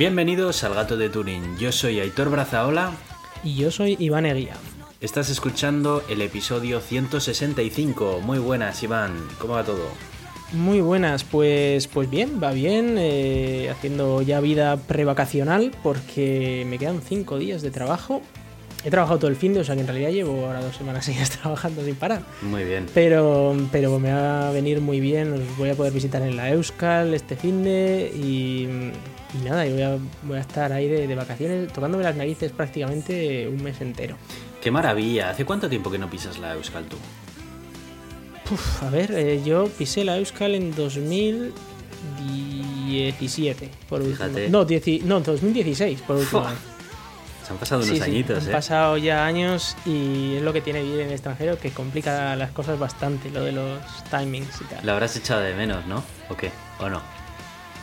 Bienvenidos al Gato de Turín. Yo soy Aitor Brazaola. Y yo soy Iván Eguía. Estás escuchando el episodio 165. Muy buenas, Iván. ¿Cómo va todo? Muy buenas, pues, pues bien, va bien, eh, haciendo ya vida prevacacional porque me quedan cinco días de trabajo. He trabajado todo el fin de, o sea que en realidad llevo ahora dos semanas seguidas trabajando sin parar. Muy bien. Pero, pero me va a venir muy bien, os voy a poder visitar en la Euskal este fin de y, y nada, y voy a, voy a estar ahí de, de vacaciones tocándome las narices prácticamente un mes entero. Qué maravilla. ¿Hace cuánto tiempo que no pisas la Euskal tú? Uf, a ver, eh, yo pisé la Euskal en 2017, por. Fíjate. No, dieci- no, 2016, por última vez. Se han pasado unos Sí, sí, añitos, han ¿eh? pasado ya años y es lo que tiene vivir en el extranjero, que complica las cosas bastante, lo de los timings y tal. Lo habrás echado de menos, ¿no? ¿O qué? ¿O no?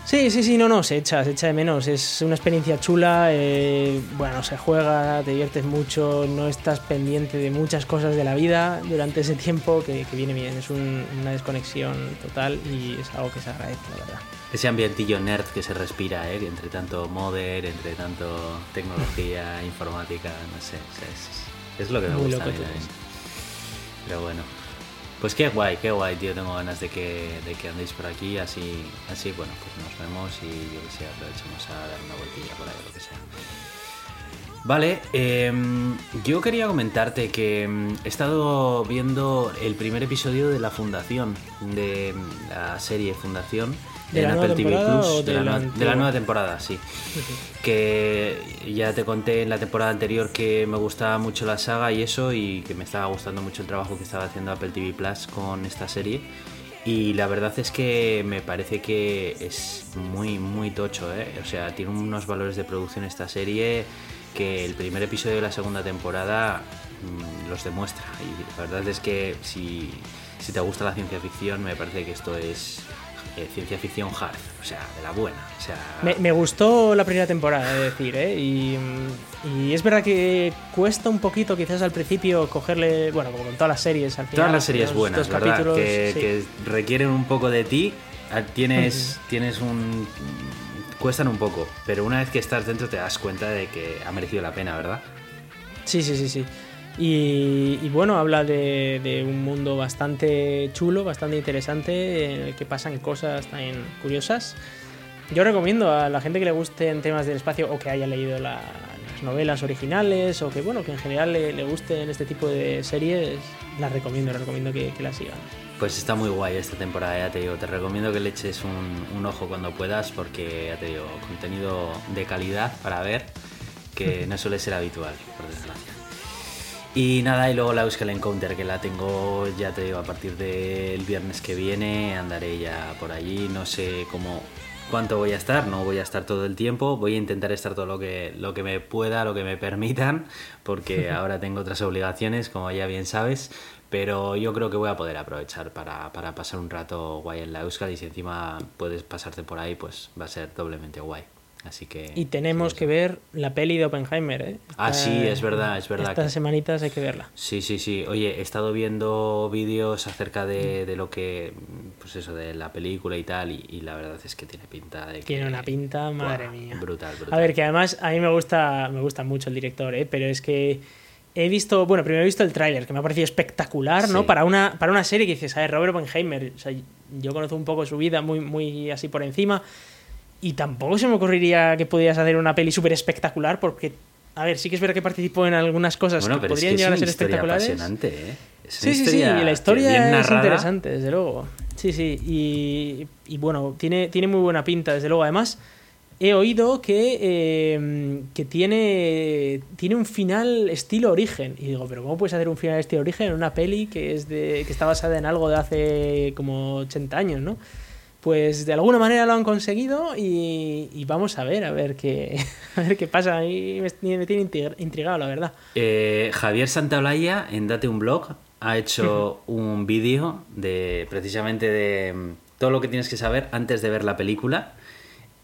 Sí, sí, sí, no, no, se echa, se echa de menos. Es una experiencia chula, eh, bueno, se juega, te diviertes mucho, no estás pendiente de muchas cosas de la vida durante ese tiempo, que, que viene bien. Es un- una desconexión total y es algo que se agradece, la verdad. Ese ambientillo nerd que se respira, ¿eh? Entre tanto modder, entre tanto tecnología, informática, no sé. es, es lo que me Muy gusta a mí loco. Pero bueno. Pues qué guay, qué guay, tío. Tengo ganas de que, de que andéis por aquí. Así, así, bueno, pues nos vemos y yo que sé, aprovechamos a dar una vueltilla por ahí lo que sea. Vale, em, yo quería comentarte que em, he estado viendo el primer episodio de La Fundación, de em, la serie Fundación, ¿De en la nueva Apple TV temporada Plus, de, de la, de la nueva temporada, sí. Que ya te conté en la temporada anterior que me gustaba mucho la saga y eso, y que me estaba gustando mucho el trabajo que estaba haciendo Apple TV Plus con esta serie. Y la verdad es que me parece que es muy, muy tocho, ¿eh? O sea, tiene unos valores de producción esta serie que el primer episodio de la segunda temporada mm, los demuestra. Y la verdad es que si, si te gusta la ciencia ficción, me parece que esto es eh, ciencia ficción hard, o sea, de la buena. O sea, Me, me gustó la primera temporada, es decir, ¿eh? y, y es verdad que cuesta un poquito quizás al principio cogerle, bueno, como con todas las series al final. Todas las series buenas, dos ¿verdad? capítulos, Que, sí. que requieren un poco de ti. ah, Tienes, tienes un. Cuestan un poco, pero una vez que estás dentro te das cuenta de que ha merecido la pena, ¿verdad? Sí, sí, sí, sí. Y, y bueno, habla de, de un mundo bastante chulo, bastante interesante, en el que pasan cosas también curiosas. Yo recomiendo a la gente que le gusten temas del espacio o que haya leído la- las novelas originales o que, bueno, que en general le, le gusten este tipo de series, las recomiendo, les recomiendo que, que las sigan. Pues está muy guay esta temporada, ya te digo. Te recomiendo que le eches un, un ojo cuando puedas, porque ya te digo, contenido de calidad para ver, que no suele ser habitual, por desgracia. Y nada, y luego la Euskal Encounter, que la tengo, ya te digo, a partir del viernes que viene, andaré ya por allí, no sé cómo cuánto voy a estar, no voy a estar todo el tiempo, voy a intentar estar todo lo que, lo que me pueda, lo que me permitan, porque ahora tengo otras obligaciones, como ya bien sabes, pero yo creo que voy a poder aprovechar para, para pasar un rato guay en la Euskal y si encima puedes pasarte por ahí, pues va a ser doblemente guay. Así que... Y tenemos sí, que ver la peli de Oppenheimer, ¿eh? Ah, Esta- sí, es verdad, es verdad Estas que- semanitas hay que verla. Sí, sí, sí. Oye, he estado viendo vídeos acerca de, de lo que, pues eso, de la película y tal, y, y la verdad es que tiene pinta de que... Tiene una pinta, madre Buah, mía. Brutal, brutal. A ver, que además a mí me gusta, me gusta mucho el director, ¿eh? pero es que he visto, bueno, primero he visto el tráiler, que me ha parecido espectacular, ¿no? Sí. Para una, para una serie que dices, a ver, Robert Oppenheimer, o sea, yo conozco un poco su vida muy, muy así por encima, y tampoco se me ocurriría que pudieras hacer una peli súper espectacular, porque, a ver, sí que es verdad que participó en algunas cosas bueno, que es podrían que llegar a ser espectaculares. apasionante, ¿eh? Es Sí, sí, sí, la historia es interesante, desde luego. Sí, sí, y, y bueno, tiene, tiene muy buena pinta, desde luego. Además, he oído que, eh, que tiene, tiene un final estilo origen. Y digo, pero ¿cómo puedes hacer un final estilo origen en una peli que, es de, que está basada en algo de hace como 80 años, ¿no? Pues de alguna manera lo han conseguido y, y vamos a ver, a ver qué, a ver qué pasa. A mí me, me tiene intrig- intrigado, la verdad. Eh, Javier Santaolalla en Date un Blog ha hecho un vídeo de precisamente de mm, todo lo que tienes que saber antes de ver la película.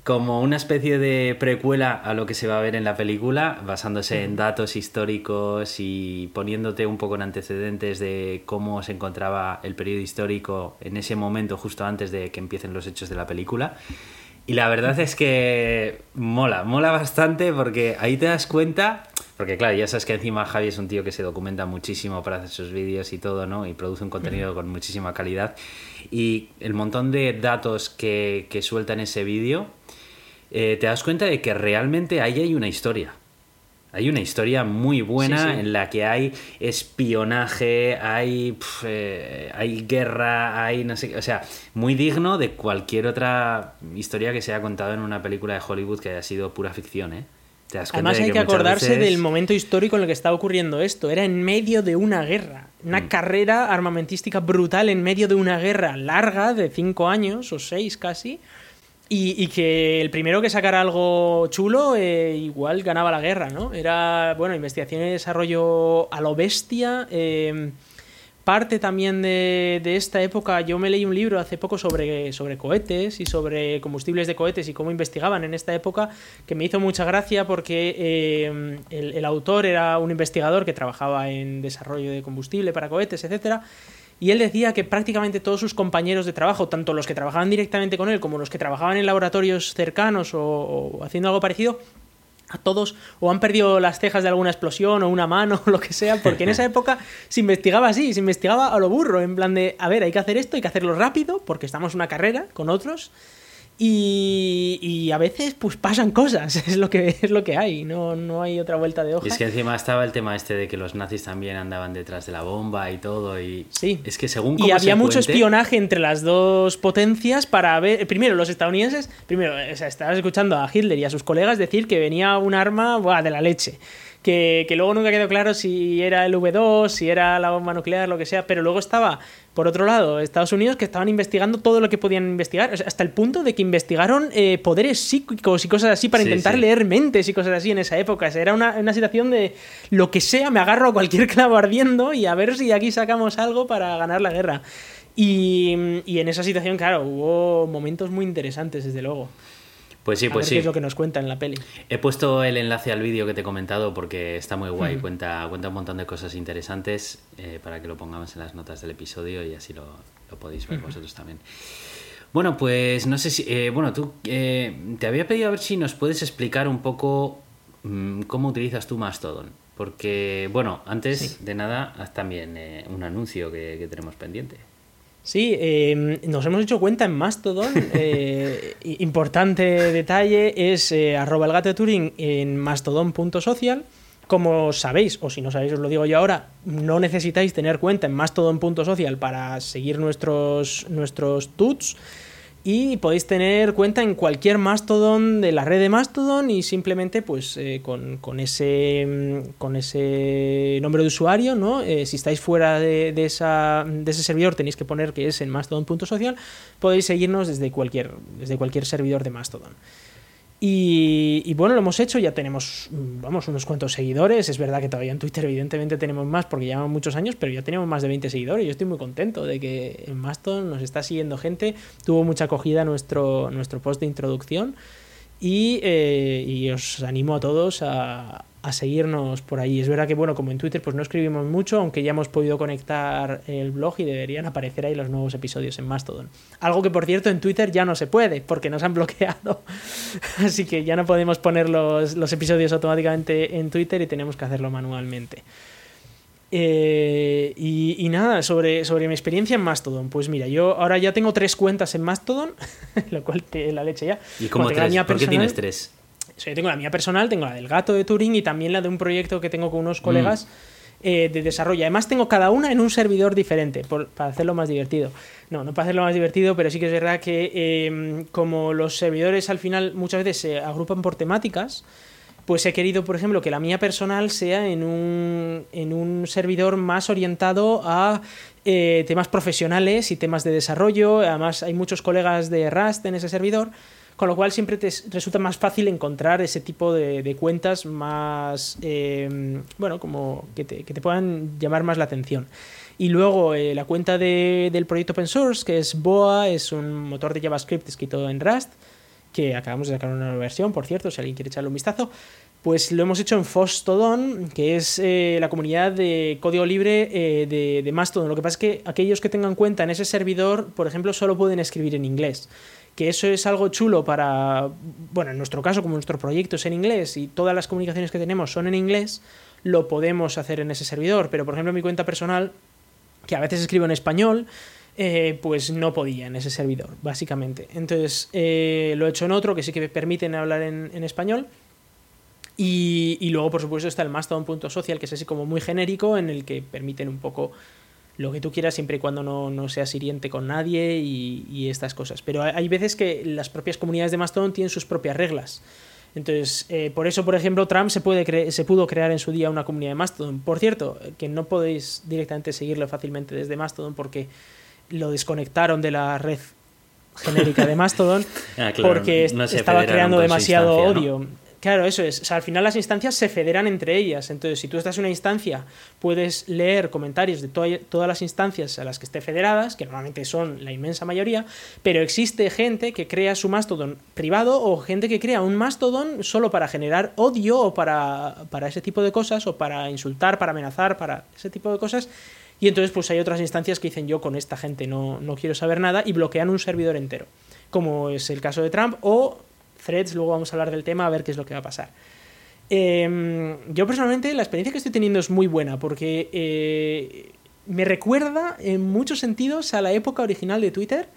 Como una especie de precuela a lo que se va a ver en la película, basándose en datos históricos y poniéndote un poco en antecedentes de cómo se encontraba el periodo histórico en ese momento justo antes de que empiecen los hechos de la película. Y la verdad es que mola, mola bastante porque ahí te das cuenta, porque claro, ya sabes que encima Javi es un tío que se documenta muchísimo para hacer sus vídeos y todo, ¿no? Y produce un contenido con muchísima calidad. Y el montón de datos que, que suelta en ese vídeo, eh, te das cuenta de que realmente ahí hay una historia. Hay una historia muy buena en la que hay espionaje, hay, eh, hay guerra, hay no sé, o sea, muy digno de cualquier otra historia que se haya contado en una película de Hollywood que haya sido pura ficción, ¿eh? Además hay que, acordarse del momento histórico en el que está ocurriendo esto. Era en medio de una guerra, una mm. carrera armamentística brutal en medio de una guerra larga de cinco años o seis casi y, que el primero que sacara algo chulo eh, igual ganaba la guerra, ¿no? Era, bueno, investigación y desarrollo a lo bestia. Em, parte también de, esta época, yo me leí un libro hace poco sobre, sobre cohetes y sobre combustibles de cohetes y cómo investigaban en esta época, que me hizo mucha gracia porque em, el, el, autor era un investigador que trabajaba en desarrollo de combustible para cohetes, etcétera y él decía que prácticamente todos sus compañeros de trabajo, tanto los que trabajaban directamente con él como los que trabajaban en laboratorios cercanos o, haciendo algo parecido, a todos o han perdido las cejas de alguna explosión o una mano o lo que sea, porque en esa época se investigaba así, se investigaba a lo burro, en plan de, a ver, hay que hacer esto, hay que hacerlo rápido, porque estamos en una carrera con otros, y, a veces pues pasan cosas, es lo que, es lo que hay, no, no hay otra vuelta de hoja. Y es que encima estaba el tema este de que los nazis también andaban detrás de la bomba y todo, y sí. es que según Y había mucho espionaje entre las dos potencias para ver, primero los estadounidenses, primero, o sea, estabas escuchando a Hitler y a sus colegas decir que venía un arma de la leche que, luego nunca quedó claro si era el V2, si era la bomba nuclear, lo que sea, pero luego estaba, por otro lado, Estados Unidos que estaban investigando todo lo que podían investigar, hasta el punto de que investigaron eh, poderes psíquicos y cosas así para intentar leer mentes y cosas así en esa época. era una, una, situación de lo que sea, me agarro a cualquier clavo ardiendo y a ver si de aquí sacamos algo para ganar la guerra. Y, y en esa situación, claro, hubo momentos muy interesantes, desde luego. Pues sí, pues sí. Qué es lo que nos cuenta en la peli. He puesto el enlace al vídeo que te he comentado porque está muy guay, cuenta, cuenta un montón de cosas interesantes eh, para que lo pongamos en las notas del episodio y así lo, podéis ver vosotros también. Bueno, pues no sé si. Eh, bueno, tú eh, te había pedido a ver si nos puedes explicar un poco mm, cómo utilizas tú Mastodon. Porque, bueno, antes de nada, haz también un anuncio que tenemos pendiente. Sí, em, nos hemos hecho cuenta en Mastodon. Eh, importante detalle es eh, arroba el gato de Turing en mastodon.social. Como sabéis, o si no sabéis, os lo digo yo ahora, no necesitáis tener cuenta en mastodon.social para seguir nuestros, nuestros tuts y podéis tener cuenta en cualquier Mastodon de la red de Mastodon y simplemente pues eh, con, ese, mm, con ese nombre de usuario, ¿no? Eh, si estáis fuera de, de, esa, de ese servidor tenéis que poner que es en mastodon.social, podéis seguirnos desde cualquier, desde cualquier servidor de Mastodon. Y, bueno, lo hemos hecho, ya tenemos, vamos, unos cuantos seguidores. Es verdad que todavía en Twitter evidentemente tenemos más porque llevamos muchos años, pero ya tenemos más de 20 seguidores. Yo estoy muy contento de que en Mastodon nos está siguiendo gente. Tuvo mucha acogida nuestro, nuestro post de introducción. Y, eh, y os animo a todos a, a seguirnos por ahí. Es verdad que, bueno, como en Twitter, pues no escribimos mucho, aunque ya hemos podido conectar el blog y deberían aparecer ahí los nuevos episodios en Mastodon. Algo que, por cierto, en Twitter ya no se puede, porque nos han bloqueado. Así que ya no podemos poner los, episodios automáticamente en Twitter y tenemos que hacerlo manualmente. Eh, y, nada, sobre, sobre mi experiencia en Mastodon. Pues mira, yo ahora ya tengo tres cuentas en Mastodon, lo cual te la leche ya. ¿Y cómo tres? ¿Por qué tienes tres? Yo tengo la mía personal, tengo la del gato de Turing y también la de un proyecto que tengo con unos mm. colegas eh, de desarrollo. Además, tengo cada una en un servidor diferente para hacerlo más divertido. No, no para hacerlo más divertido, pero sí que es verdad que em, como los servidores al final muchas veces se agrupan por temáticas, pues he querido, por ejemplo, que la mía personal sea en un, en un servidor más orientado a eh, temas profesionales y temas de desarrollo. Además, hay muchos colegas de Rust en ese servidor con lo cual siempre te resulta más fácil encontrar ese tipo de, cuentas más, em, bueno, como que te, puedan llamar más la atención. Y luego eh, la cuenta del proyecto open source, que es Boa, es un motor de JavaScript escrito en Rust, que acabamos de sacar una nueva versión, por cierto, si alguien quiere echarle un vistazo. Pues lo hemos hecho en Fostodon, que es eh, la comunidad de código libre eh, de, de Mastodon. Lo que pasa es que aquellos que tengan cuenta en ese servidor, por ejemplo, solo pueden escribir en inglés que eso es algo chulo para, bueno, en nuestro caso, como nuestro proyecto es en inglés y todas las comunicaciones que tenemos son en inglés, lo podemos hacer en ese servidor. Pero, por ejemplo, mi cuenta personal, que a veces escribo en español, eh, pues no podía en ese servidor, básicamente. Entonces, eh, lo he hecho en otro que sí que me permiten hablar en, en español. Y, y, luego, por supuesto, está el Mastodon.social, que es así como muy genérico, en el que permiten un poco lo que tú quieras siempre y cuando no, no seas hiriente con nadie y, y, estas cosas. Pero hay veces que las propias comunidades de Mastodon tienen sus propias reglas. Entonces, eh, por eso, por ejemplo, Trump se, puede se pudo crear en su día una comunidad de Mastodon. Por cierto, que no podéis directamente seguirlo fácilmente desde Mastodon porque lo desconectaron de la red genérica de Mastodon ah, claro, porque no estaba creando demasiado odio. ¿no? Claro, eso es. O sea, al final las instancias se federan entre ellas. Entonces, si tú estás en una instancia, puedes leer comentarios de to todas las instancias a las que esté federadas, que normalmente son la inmensa mayoría, pero existe gente que crea su Mastodon privado o gente que crea un Mastodon solo para generar odio o para, para ese tipo de cosas, o para insultar, para amenazar, para ese tipo de cosas. Y entonces, pues hay otras instancias que dicen yo con esta gente no, no quiero saber nada y bloquean un servidor entero, como es el caso de Trump, o threads, luego vamos a hablar del tema a ver qué es lo que va a pasar. Eh, yo personalmente la experiencia que estoy teniendo es muy buena porque eh, me recuerda en muchos sentidos a la época original de Twitter,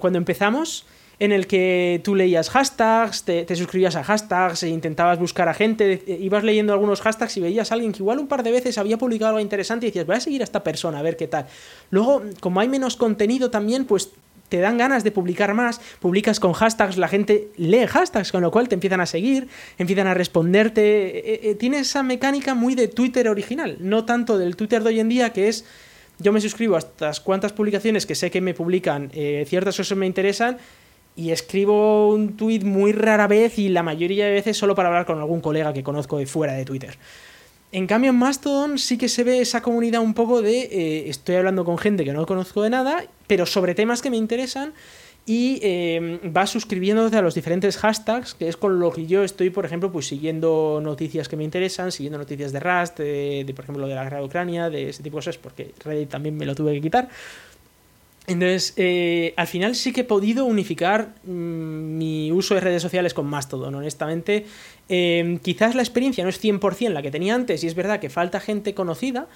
cuando empezamos, en el que tú leías hashtags, te, te, suscribías a hashtags e intentabas buscar a gente, ibas leyendo algunos hashtags y veías a alguien que igual un par de veces había publicado algo interesante y decías, voy a seguir a esta persona a ver qué tal. Luego, como hay menos contenido también, pues te dan ganas de publicar más, publicas con hashtags, la gente lee hashtags, con lo cual te empiezan a seguir, empiezan a responderte. Eh, eh, tiene esa mecánica muy de Twitter original, no tanto del Twitter de hoy en día, que es yo me suscribo a estas cuantas publicaciones que sé que me publican, eh, ciertas cosas me interesan, y escribo un tweet muy rara vez y la mayoría de veces solo para hablar con algún colega que conozco de fuera de Twitter. En cambio, en Mastodon sí que se ve esa comunidad un poco de eh, estoy hablando con gente que no conozco de nada, pero sobre temas que me interesan y eh, vas suscribiéndote a los diferentes hashtags, que es con lo que yo estoy, por ejemplo, pues siguiendo noticias que me interesan, siguiendo noticias de Rust, de, por ejemplo, de la guerra de Ucrania, de ese tipo de cosas, porque Reddit también me lo tuve que quitar. Entonces, eh, al final sí que he podido unificar mmm, mi uso de redes sociales con Mastodon, honestamente. Eh, quizás la experiencia no es 100% la que tenía antes y es verdad que falta gente conocida.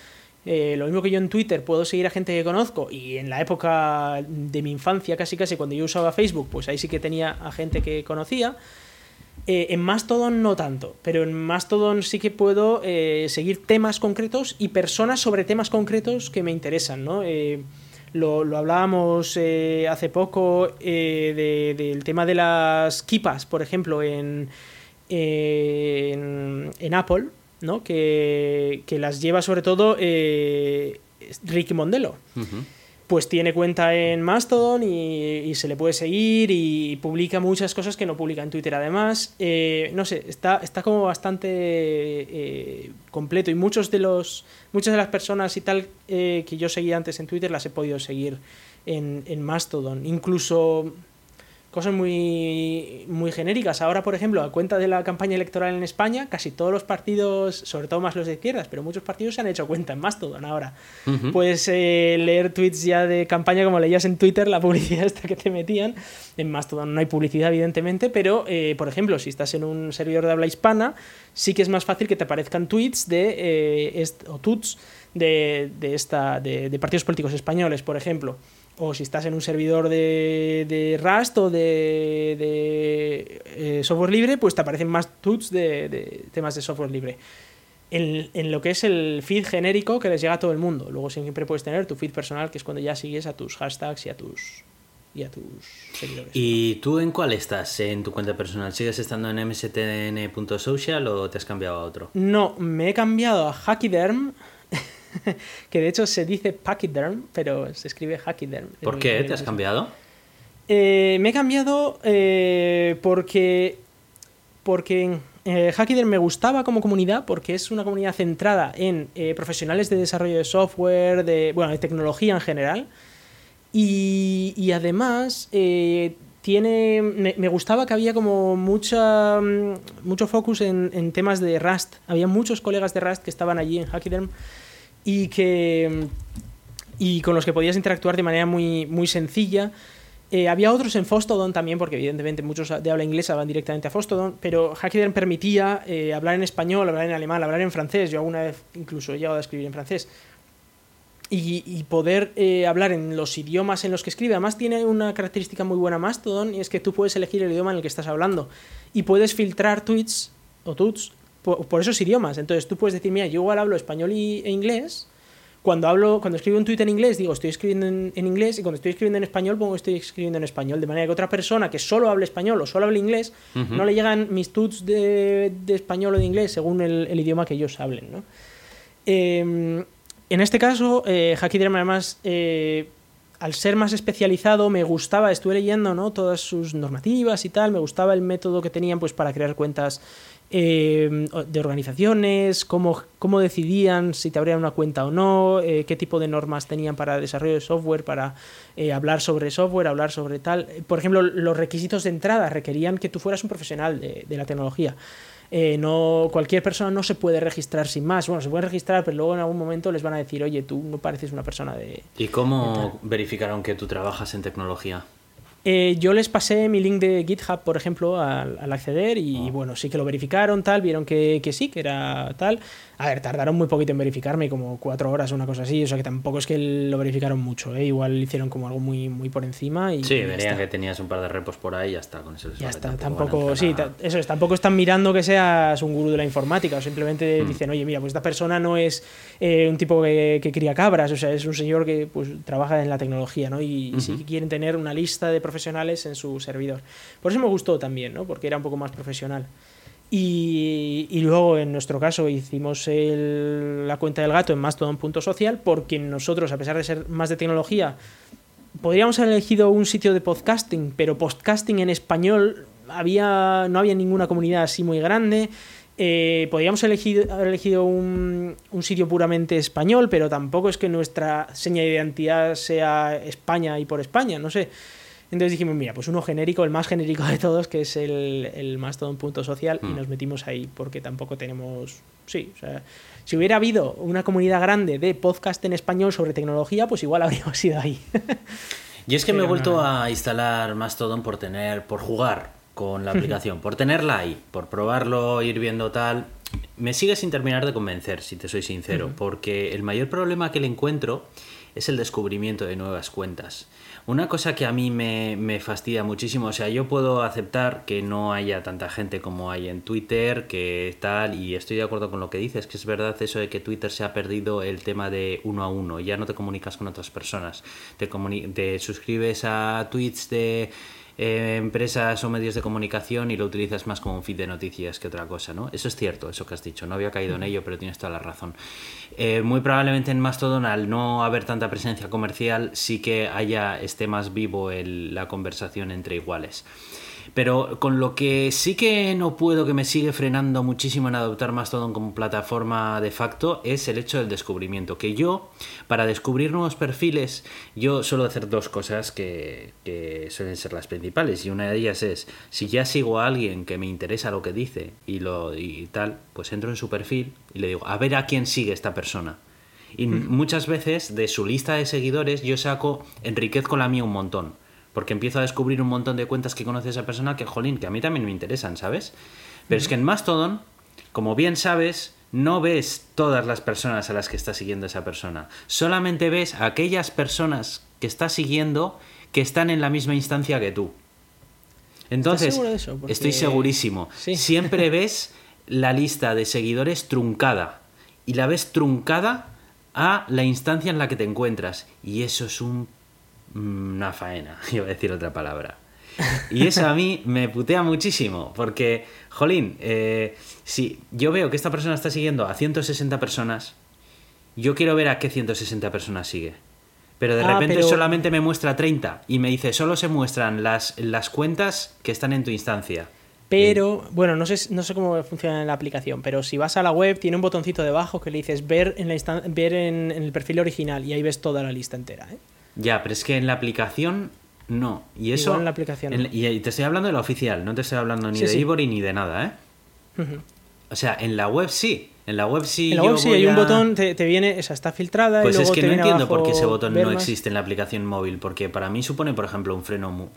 Eh, lo mismo que yo en Twitter puedo seguir a gente que conozco y en la época de mi infancia, casi casi cuando yo usaba Facebook, pues ahí sí que tenía a gente que conocía. Eh, en Mastodon no tanto, pero en Mastodon sí que puedo eh, seguir temas concretos y personas sobre temas concretos que me interesan, ¿no? Lo, lo, hablábamos eh, hace poco eh, de, del tema de las kipas, por ejemplo, en, en, en, Apple, ¿no? que, que, las lleva sobre todo eh, Ricky Mondelo. Uh. Pues tiene cuenta en Mastodon y, se le puede seguir y publica muchas cosas que no publica en Twitter además. Eh, no sé, está, está como bastante eh, completo y muchos de los, muchas de las personas y tal eh, que yo seguía antes en Twitter las he podido seguir en, en Mastodon. Incluso cosas muy, muy genéricas. Ahora, por ejemplo, a cuenta de la campaña electoral en España, casi todos los partidos, sobre todo más los de izquierdas, pero muchos partidos se han hecho cuenta en Mastodon ahora. Uh -huh. Eh, leer tweets ya de campaña como leías en Twitter, la publicidad esta que te metían. En Mastodon no hay publicidad, evidentemente, pero, eh, por ejemplo, si estás en un servidor de habla hispana, sí que es más fácil que te aparezcan tweets de, eh, o tuts de, de, esta, de, de partidos políticos españoles, por ejemplo o si estás en un servidor de, de Rust o de, de eh, software libre, pues te aparecen más tuts de, de temas de software libre. En, en, lo que es el feed genérico que les llega a todo el mundo. Luego siempre puedes tener tu feed personal, que es cuando ya sigues a tus hashtags y a tus y a tus seguidores. ¿Y tú en cuál estás en tu cuenta personal? ¿Sigues estando en mstn.social o te has cambiado a otro? No, me he cambiado a Hackyderm que de hecho se dice Pachyderm, pero se escribe Hackyderm. ¿Por qué te has cambiado? Eh, me he cambiado eh, porque, porque eh, Hackyderm me gustaba como comunidad, porque es una comunidad centrada en eh, profesionales de desarrollo de software, de, bueno, de tecnología en general. Y, y además tiene me, me, gustaba que había como mucha mucho focus en, en, temas de Rust había muchos colegas de Rust que estaban allí en Hackyderm y que y con los que podías interactuar de manera muy, muy sencilla Eh, había otros en Fostodon también, porque evidentemente muchos de habla inglesa van directamente a Fostodon, pero Hackiden permitía eh, hablar en español, hablar en alemán, hablar en francés. Yo alguna vez incluso he llegado a escribir en francés. Y, poder eh, hablar en los idiomas en los que escribe. Además tiene una característica muy buena Mastodon y es que tú puedes elegir el idioma en el que estás hablando y puedes filtrar tweets o tuts por, esos idiomas. Entonces tú puedes decir, mira, yo igual hablo español y, e inglés cuando hablo, cuando escribo un tweet en inglés, digo estoy escribiendo en, inglés y cuando estoy escribiendo en español, pongo estoy escribiendo en español. De manera que otra persona que solo hable español o solo hable inglés, no le llegan mis tweets de, español o de inglés según el, idioma que ellos hablen. ¿no? Em, en este caso, eh, además, eh, al ser más especializado, me gustaba, estuve leyendo ¿no? todas sus normativas y tal, me gustaba el método que tenían pues, para crear cuentas eh, de organizaciones, cómo, cómo, decidían si te abrían una cuenta o no, eh, qué tipo de normas tenían para desarrollo de software, para eh, hablar sobre software, hablar sobre tal. Por ejemplo, los requisitos de entrada requerían que tú fueras un profesional de, la tecnología. no cualquier persona no se puede registrar sin más. Bueno, se puede registrar, pero luego en algún momento les van a decir, oye, tú no pareces una persona de. ¿Y cómo verificaron que tú trabajas en tecnología? Eh, yo les pasé mi link de GitHub, por ejemplo, al, acceder y ah. bueno, sí que lo verificaron, tal, vieron que, que, sí, que era tal. A ver, tardaron muy poquito en verificarme, como cuatro horas o una cosa así, o sea que tampoco es que lo verificaron mucho, ¿eh? igual hicieron como algo muy, muy por encima. Y, sí, verían que tenías un par de repos por ahí y ya está, con eso Ya está, tampoco, sí, eso es, tampoco están mirando que seas un gurú de la informática, o simplemente mm. dicen, oye, mira, pues esta persona no es eh, un tipo que, cría cabras, o sea, es un señor que pues trabaja en la tecnología, ¿no? Y, sí quieren tener una lista de profesionales en su servidor. Por eso me gustó también, ¿no? Porque era un poco más profesional. Y, luego, en nuestro caso, hicimos la cuenta del gato en Mastodon.social porque nosotros, a pesar de ser más de tecnología, podríamos haber elegido un sitio de podcasting, pero podcasting en español había, no había ninguna comunidad así muy grande. Eh, podríamos elegir, haber elegido un, un, sitio puramente español, pero tampoco es que nuestra seña de identidad sea España y por España, no sé. Entonces dijimos, mira, pues uno genérico, el más genérico de todos, que es el, el Mastodon punto social, y mm. nos metimos ahí porque tampoco tenemos. Sí, o sea, si hubiera habido una comunidad grande de podcast en español sobre tecnología, pues igual habríamos ido ahí. y es que me he vuelto a instalar Mastodon por tener, por jugar con la aplicación, por tenerla ahí, por probarlo, ir viendo tal. Me sigue sin terminar de convencer, si te soy sincero, porque el mayor problema que le encuentro es el descubrimiento de nuevas cuentas. Una cosa que a mí me, fastidia muchísimo, o sea, yo puedo aceptar que no haya tanta gente como hay en Twitter, que tal, y estoy de acuerdo con lo que dices, que es verdad eso de que Twitter se ha perdido el tema de uno a uno, ya no te comunicas con otras personas, te, te suscribes a tweets de eh, empresas o medios de comunicación y lo utilizas más como un feed de noticias que otra cosa, ¿no? Eso es cierto, eso que has dicho, no había caído en ello, pero tienes toda la razón. Eh, muy probablemente en Mastodon, al no haber tanta presencia comercial, sí que haya, esté más vivo el, la conversación entre iguales. Pero con lo que sí que no puedo, que me sigue frenando muchísimo en adoptar Mastodon como plataforma de facto, es el hecho del descubrimiento. Que yo, para descubrir nuevos perfiles, yo suelo hacer dos cosas que, suelen ser las principales. Y una de ellas es, si ya sigo a alguien que me interesa lo que dice y, lo, y tal, pues entro en su perfil y le digo, a ver a quién sigue esta persona. Y muchas veces de su lista de seguidores yo saco, enriquezco la mía un montón porque empiezo a descubrir un montón de cuentas que conoce esa persona que, jolín, que a mí también me interesan, ¿sabes? Pero es que en Mastodon, como bien sabes, no ves todas las personas a las que está siguiendo esa persona. Solamente ves a aquellas personas que está siguiendo que están en la misma instancia que tú. Entonces, estoy segurísimo. Siempre ves la lista de seguidores truncada. Y la ves truncada a la instancia en la que te encuentras. Y eso es un una faena, iba a decir otra palabra. Y eso a mí me putea muchísimo, porque, jolín, eh, si yo veo que esta persona está siguiendo a 160 personas, yo quiero ver a qué 160 personas sigue. Pero de ah, repente solamente me muestra 30 y me dice, solo se muestran las, las cuentas que están en tu instancia. Pero, bueno, no sé, no sé cómo funciona en la aplicación, pero si vas a la web, tiene un botoncito debajo que le dices ver en, la ver en, en el perfil original y ahí ves toda la lista entera. ¿eh? Ya, pero es que en la aplicación no. Y eso. en la aplicación. y te estoy hablando de la oficial, no te estoy hablando ni de Ivory ni de nada, ¿eh? O sea, en la web sí. En la web sí. En la web sí hay un a- botón, te, te viene, esa está filtrada. Pues y es luego que te no entiendo por qué ese botón no existe en la aplicación móvil, porque para mí supone, por ejemplo, un freno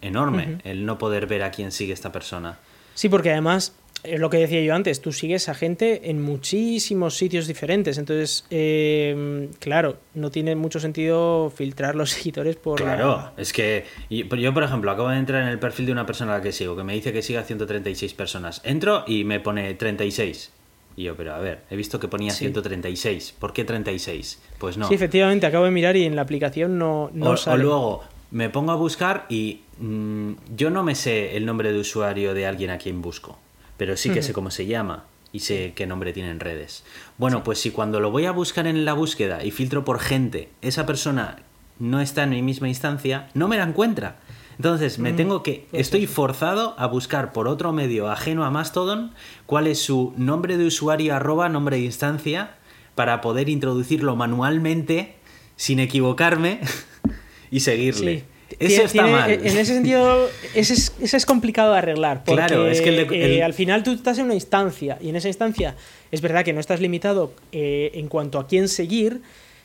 enorme el no poder ver a quién sigue esta persona. Sí, porque además, es lo que decía yo antes, tú sigues a gente en muchísimos sitios diferentes. Entonces, eh, claro, no tiene mucho sentido filtrar los seguidores por. la- Claro, es que yo, por ejemplo, acabo de entrar en el perfil de una persona a la que sigo, que me dice que sigue a 136 personas. Entro y me pone 36. Y yo, pero a ver, he visto que ponía Sí. 136. ¿Por qué 36? Pues no. Sí, efectivamente, acabo de mirar y en la aplicación no, no o, o luego me pongo a buscar y mm, yo no me sé el nombre de usuario de alguien a quien busco, pero sí que sé cómo se llama y sé qué nombre tiene en redes. Bueno, pues si cuando lo voy a buscar en la búsqueda y filtro por gente, esa persona no está en mi misma instancia, no me la encuentra. Entonces me tengo que, pues estoy forzado a buscar por otro medio ajeno a Mastodon cuál es su nombre de usuario arroba nombre de instancia para poder introducirlo manualmente sin equivocarme y seguirle. Sí. Eso está tiene- mal. En ese sentido, ese es, ese es complicado de arreglar. Porque, Claro, es que el de- eh, el- al final tú estás en una instancia y en esa instancia es verdad que no estás limitado eh, en cuanto a quién seguir,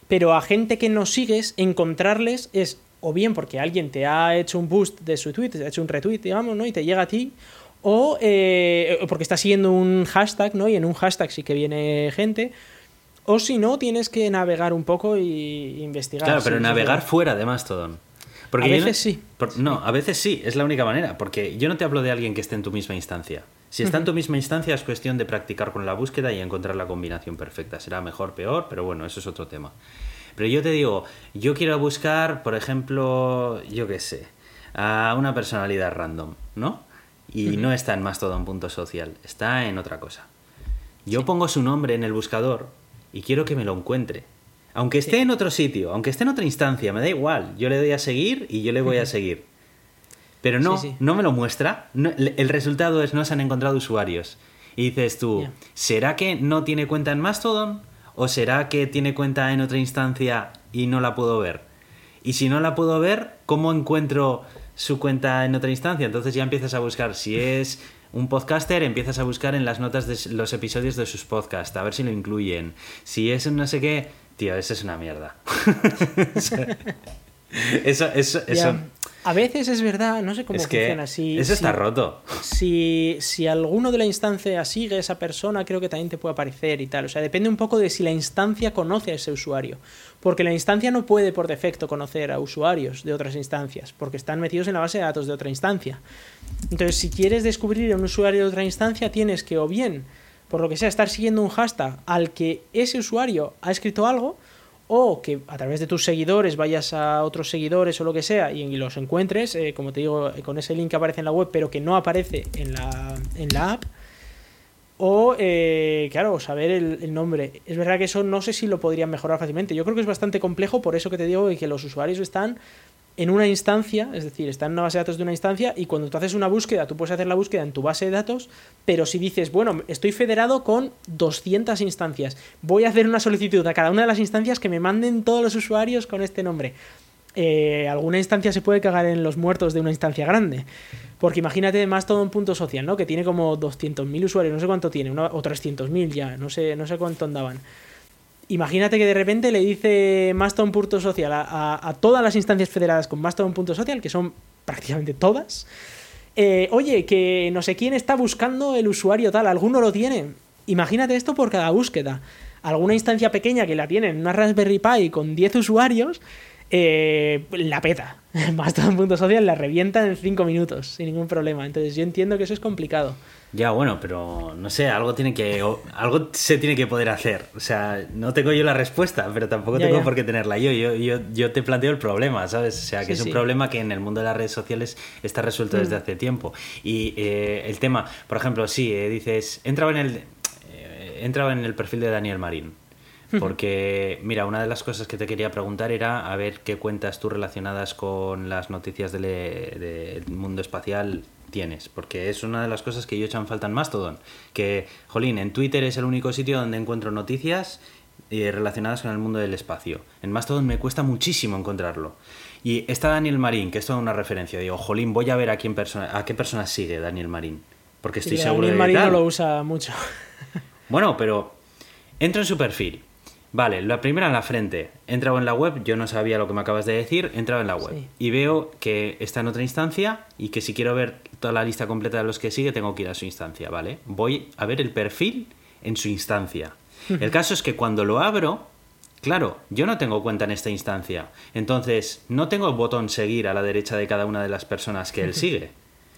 pero a gente que no sigues, encontrarles es o bien porque alguien te ha hecho un boost de su tweet, te ha hecho un retweet, digamos, ¿no? Y te llega a ti, o eh, porque estás siguiendo un hashtag, ¿no? Y en un hashtag sí que viene gente. O si no, tienes que navegar un poco y investigar. Claro, pero navegar fuera de Mastodon. Porque A no- veces sí. por- no, a veces sí, es la única manera. Porque yo no te hablo de alguien que esté en tu misma instancia. Si está en tu misma instancia es cuestión de practicar con la búsqueda y encontrar la combinación perfecta. Será mejor, peor, pero bueno, eso es otro tema. Pero yo te digo, yo quiero buscar, por ejemplo, yo qué sé, a una personalidad random, ¿no? Y no está en Mastodon.social, está en otra cosa. Yo pongo su nombre en el buscador y quiero que me lo encuentre. Aunque esté en otro sitio, aunque esté en otra instancia, me da igual. Yo le doy a seguir y yo le voy a seguir. Pero no, Sí, sí. no me lo muestra. No- el resultado es no se han encontrado usuarios. Y dices tú. ¿será que no tiene cuenta en Mastodon? ¿O será que tiene cuenta en otra instancia y no la puedo ver? Y si no la puedo ver, ¿cómo encuentro su cuenta en otra instancia? Entonces ya empiezas a buscar. Si es un podcaster, empiezas a buscar en las notas de los episodios de sus podcasts, a ver si lo incluyen. Si es un no sé qué, tío, eso es una mierda. eso, eso, eso. A veces es verdad, no sé cómo es que funciona. Si, eso está si- roto. Si, si alguno de la instancia sigue a esa persona, creo que también te puede aparecer y tal. O sea, depende un poco de si la instancia conoce a ese usuario. Porque la instancia no puede por defecto conocer a usuarios de otras instancias, porque están metidos en la base de datos de otra instancia. Entonces, si quieres descubrir a un usuario de otra instancia, tienes que o bien, por lo que sea, estar siguiendo un hashtag al que ese usuario ha escrito algo, o que a través de tus seguidores vayas a otros seguidores o lo que sea y, los encuentres, eh, como te digo, eh, con ese link que aparece en la web, pero que no aparece en la, en la app. O, eh, claro, saber el, el nombre. Es verdad que eso no sé si lo podrían mejorar fácilmente. Yo creo que es bastante complejo, por eso que te digo que los usuarios están en una instancia, es decir, están en una base de datos de una instancia y cuando tú haces una búsqueda, tú puedes hacer la búsqueda en tu base de datos, pero si dices, bueno, estoy federado con 200 instancias, voy a hacer una solicitud a cada una de las instancias que me manden todos los usuarios con este nombre. Eh, alguna instancia se puede cagar en los muertos de una instancia grande. Porque imagínate Mastodon.social, ¿no? Que tiene como 200.000 usuarios, no sé cuánto tiene, una- o 300.000 ya, no sé, no sé cuánto andaban. Imagínate que de repente le dice Mastodon.social a, a, a todas las instancias federadas con Mastodon.social, que son prácticamente todas, eh, oye, que no sé quién está buscando el usuario tal, alguno lo tiene. Imagínate esto por cada búsqueda. Alguna instancia pequeña que la tiene en una Raspberry Pi con 10 usuarios, eh, la peta. Mastodon.social la revienta en 5 minutos, sin ningún problema. Entonces yo entiendo que eso es complicado. Ya, bueno, pero no sé, algo tiene que o- algo se tiene que poder hacer. O sea, no tengo yo la respuesta, pero tampoco Ya, tengo ya. por qué tenerla yo. Yo, yo. yo te planteo el problema, ¿sabes? O sea, que Sí, es un sí. problema que en el mundo de las redes sociales está resuelto desde Mm. hace tiempo. Y eh, el tema, por ejemplo, sí, eh, dices, entraba en el eh, entraba en el perfil de Daniel Marín. Porque, mira, una de las cosas que te quería preguntar era a ver qué cuentas tú relacionadas con las noticias del, del mundo espacial tienes, porque es una de las cosas que yo echan falta en Mastodon, que, jolín, en Twitter es el único sitio donde encuentro noticias eh, relacionadas con el mundo del espacio. En Mastodon me cuesta muchísimo encontrarlo. Y está Daniel Marín, que es toda una referencia. Digo, jolín, voy a ver a, quién persona, a qué personas sigue Daniel Marín, porque estoy Y seguro Daniel de que Marín no lo usa mucho. Bueno, pero Entro en su perfil. Vale, la primera en la frente. He entrado en la web, yo no sabía lo que me acabas de decir, he entrado en la web. Sí. Y veo que está en otra instancia y que si quiero ver toda la lista completa de los que sigue, tengo que ir a su instancia, ¿vale? Voy a ver el perfil en su instancia. El caso es que cuando lo abro, claro, yo no tengo cuenta en esta instancia. Entonces, no tengo el botón seguir a la derecha de cada una de las personas que él sigue.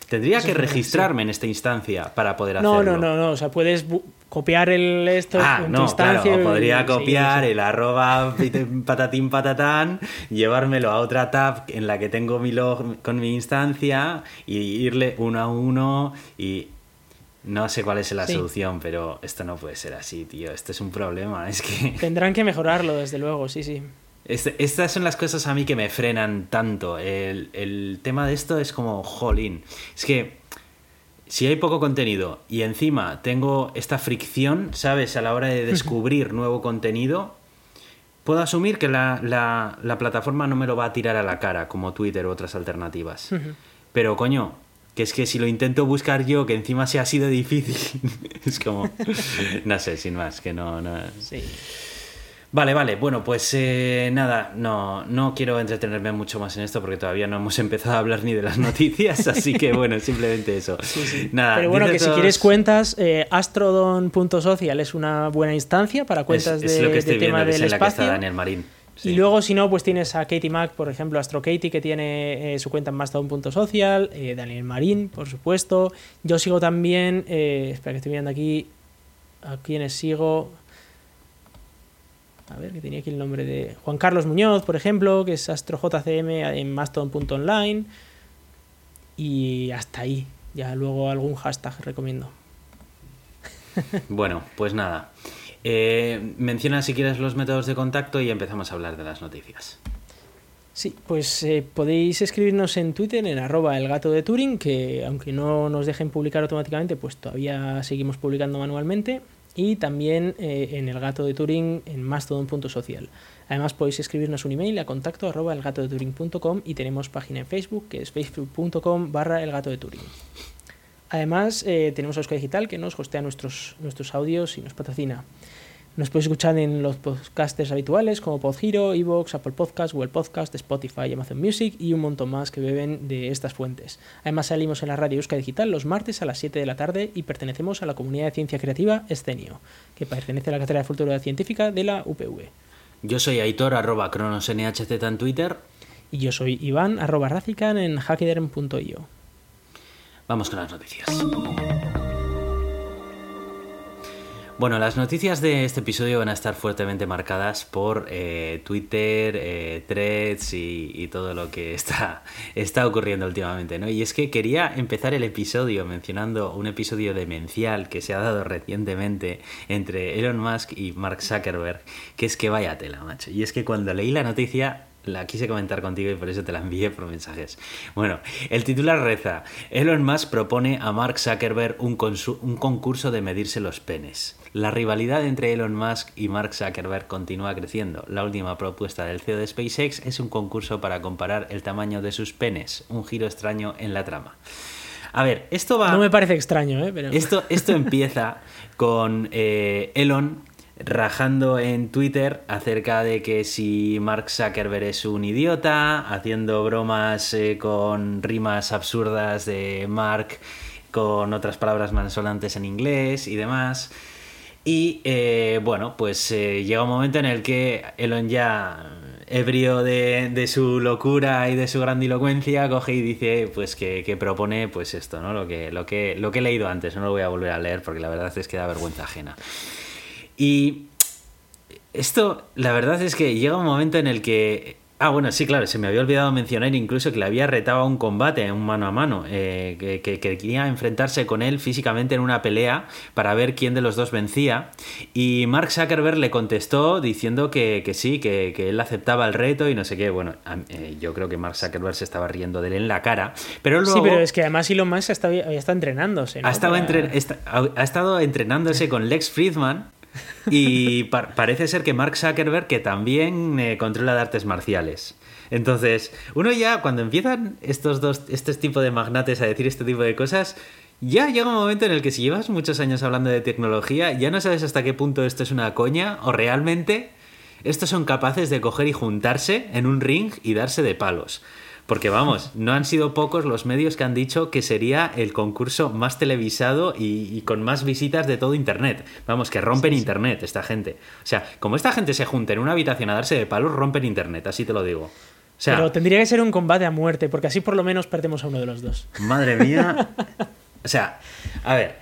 Tendría que registrarme en esta instancia para poder No, hacerlo. no, no, no. O sea, puedes copiar el esto Ah, en tu no, instancia. claro, y- podría copiar sí. el arroba patatín patatán, llevármelo a otra tab en la que tengo mi log con mi instancia y irle uno a uno y no sé cuál es la Sí. solución, pero esto no puede ser así, tío, esto es un problema, es que Tendrán que mejorarlo, desde luego, sí, sí. Este- estas son las cosas a mí que me frenan tanto. El, el tema de esto es como, jolín, es que si hay poco contenido y encima tengo esta fricción, ¿sabes? A la hora de descubrir nuevo contenido, puedo asumir que la, la- la plataforma no me lo va a tirar a la cara, como Twitter u otras alternativas. Pero coño, que es que si lo intento buscar yo, que encima se ha sido difícil, es como, no sé, sin más, que no... no... Sí. Vale, vale, bueno, pues eh, nada, no, no quiero entretenerme mucho más en esto porque todavía no hemos empezado a hablar ni de las noticias, así que bueno, simplemente eso. Nada, Pero bueno, que si quieres cuentas, eh, astrodon.social es una buena instancia para cuentas es, es de, lo que de tema viendo, que es del en la que está espacio. Daniel Marín. Sí. Y luego, si no, pues tienes a Katie Mac, por ejemplo, Astro Katie, que tiene eh, su cuenta en Mastodon.social, eh, Daniel Marín, por supuesto. Yo sigo también, eh, espera que estoy mirando aquí, a quienes sigo. A ver, que tenía aquí el nombre de Juan Carlos Muñoz, por ejemplo, que es AstroJCM en Mastodon.online. Y hasta ahí. Ya luego algún hashtag recomiendo. Bueno, pues nada. Eh, menciona si quieres los métodos de contacto y empezamos a hablar de las noticias. Sí, pues eh, podéis escribirnos en Twitter en arroba el gato de Turing, que aunque no nos dejen publicar automáticamente, pues todavía seguimos publicando manualmente. Y también eh, en el gato de Turing en mastodon.social. Además podéis escribirnos un email a contacto arroba elgatodeturing.com y tenemos página en Facebook que es facebook.com barra el gato de Turing. Además, eh, tenemos a Euskadi Digital que nos hostea nuestros, nuestros audios y nos patrocina. Nos podéis escuchar en los podcasters habituales como Podhero, Evox, Apple Podcast, Google Podcast, Spotify, Amazon Music y un montón más que beben de estas fuentes. Además salimos en la radio Euskadi Digital los martes a las 7 de la tarde y pertenecemos a la comunidad de ciencia creativa Escenio, que pertenece a la Cátedra de Futuro Científica de la UPV. Yo soy Aitor, arroba cronosnhz en Twitter. Y yo soy Iván, arroba racican en hackederm.io. Vamos con las noticias. Bueno, las noticias de este episodio van a estar fuertemente marcadas por eh, Twitter, eh, threads y, todo lo que está, está ocurriendo últimamente, ¿no? Y es que quería empezar el episodio mencionando un episodio demencial que se ha dado recientemente entre Elon Musk y Mark Zuckerberg, que es que vaya tela, macho. Y es que cuando leí la noticia la quise comentar contigo y por eso te la envié por mensajes. Bueno, el titular reza: Elon Musk propone a Mark Zuckerberg un, un, concurso de medirse los penes. La rivalidad entre Elon Musk y Mark Zuckerberg continúa creciendo. La última propuesta del CEO de SpaceX es un concurso para comparar el tamaño de sus penes, un giro extraño en la trama. A ver, esto va. No me parece extraño, ¿eh? Pero... Esto, esto empieza con eh, Elon rajando en Twitter acerca de que si Mark Zuckerberg es un idiota, haciendo bromas eh, con rimas absurdas de Mark con otras palabras malsonantes en inglés y demás. Y eh, bueno, pues eh, llega un momento en el que Elon ya, ebrio de, de, su locura y de su grandilocuencia, coge y dice pues que, que, propone pues esto, ¿no? Lo que, lo, que, lo que he leído antes, no lo voy a volver a leer porque la verdad es que da vergüenza ajena. Y esto, la verdad es que llega un momento en el que... Ah, bueno, sí, claro, se me había olvidado mencionar incluso que le había retado a un combate, un mano a mano, eh, que, que, que, quería enfrentarse con él físicamente en una pelea para ver quién de los dos vencía. Y Mark Zuckerberg le contestó diciendo que, que sí, que, que, él aceptaba el reto y no sé qué. Bueno, eh, yo creo que Mark Zuckerberg se estaba riendo de él en la cara. Pero luego, sí, pero es que además Elon Musk está, está entrenándose. ¿no? Ha, estado Para... entre, está, ha estado entrenándose con Lex Friedman y pa parece ser que Mark Zuckerberg que también eh, controla de artes marciales. Entonces, uno ya cuando empiezan estos dos, este tipo de magnates a decir este tipo de cosas, ya llega un momento en el que si llevas muchos años hablando de tecnología, ya no sabes hasta qué punto esto es una coña o realmente estos son capaces de coger y juntarse en un ring y darse de palos. Porque vamos, no han sido pocos los medios que han dicho que sería el concurso más televisado y, con más visitas de todo Internet. Vamos, que rompen Internet esta gente. O sea, como esta gente se junta en una habitación a darse de palos, rompen Internet, así te lo digo. O sea, Pero tendría que ser un combate a muerte, porque así por lo menos perdemos a uno de los dos. Madre mía. O sea, a ver,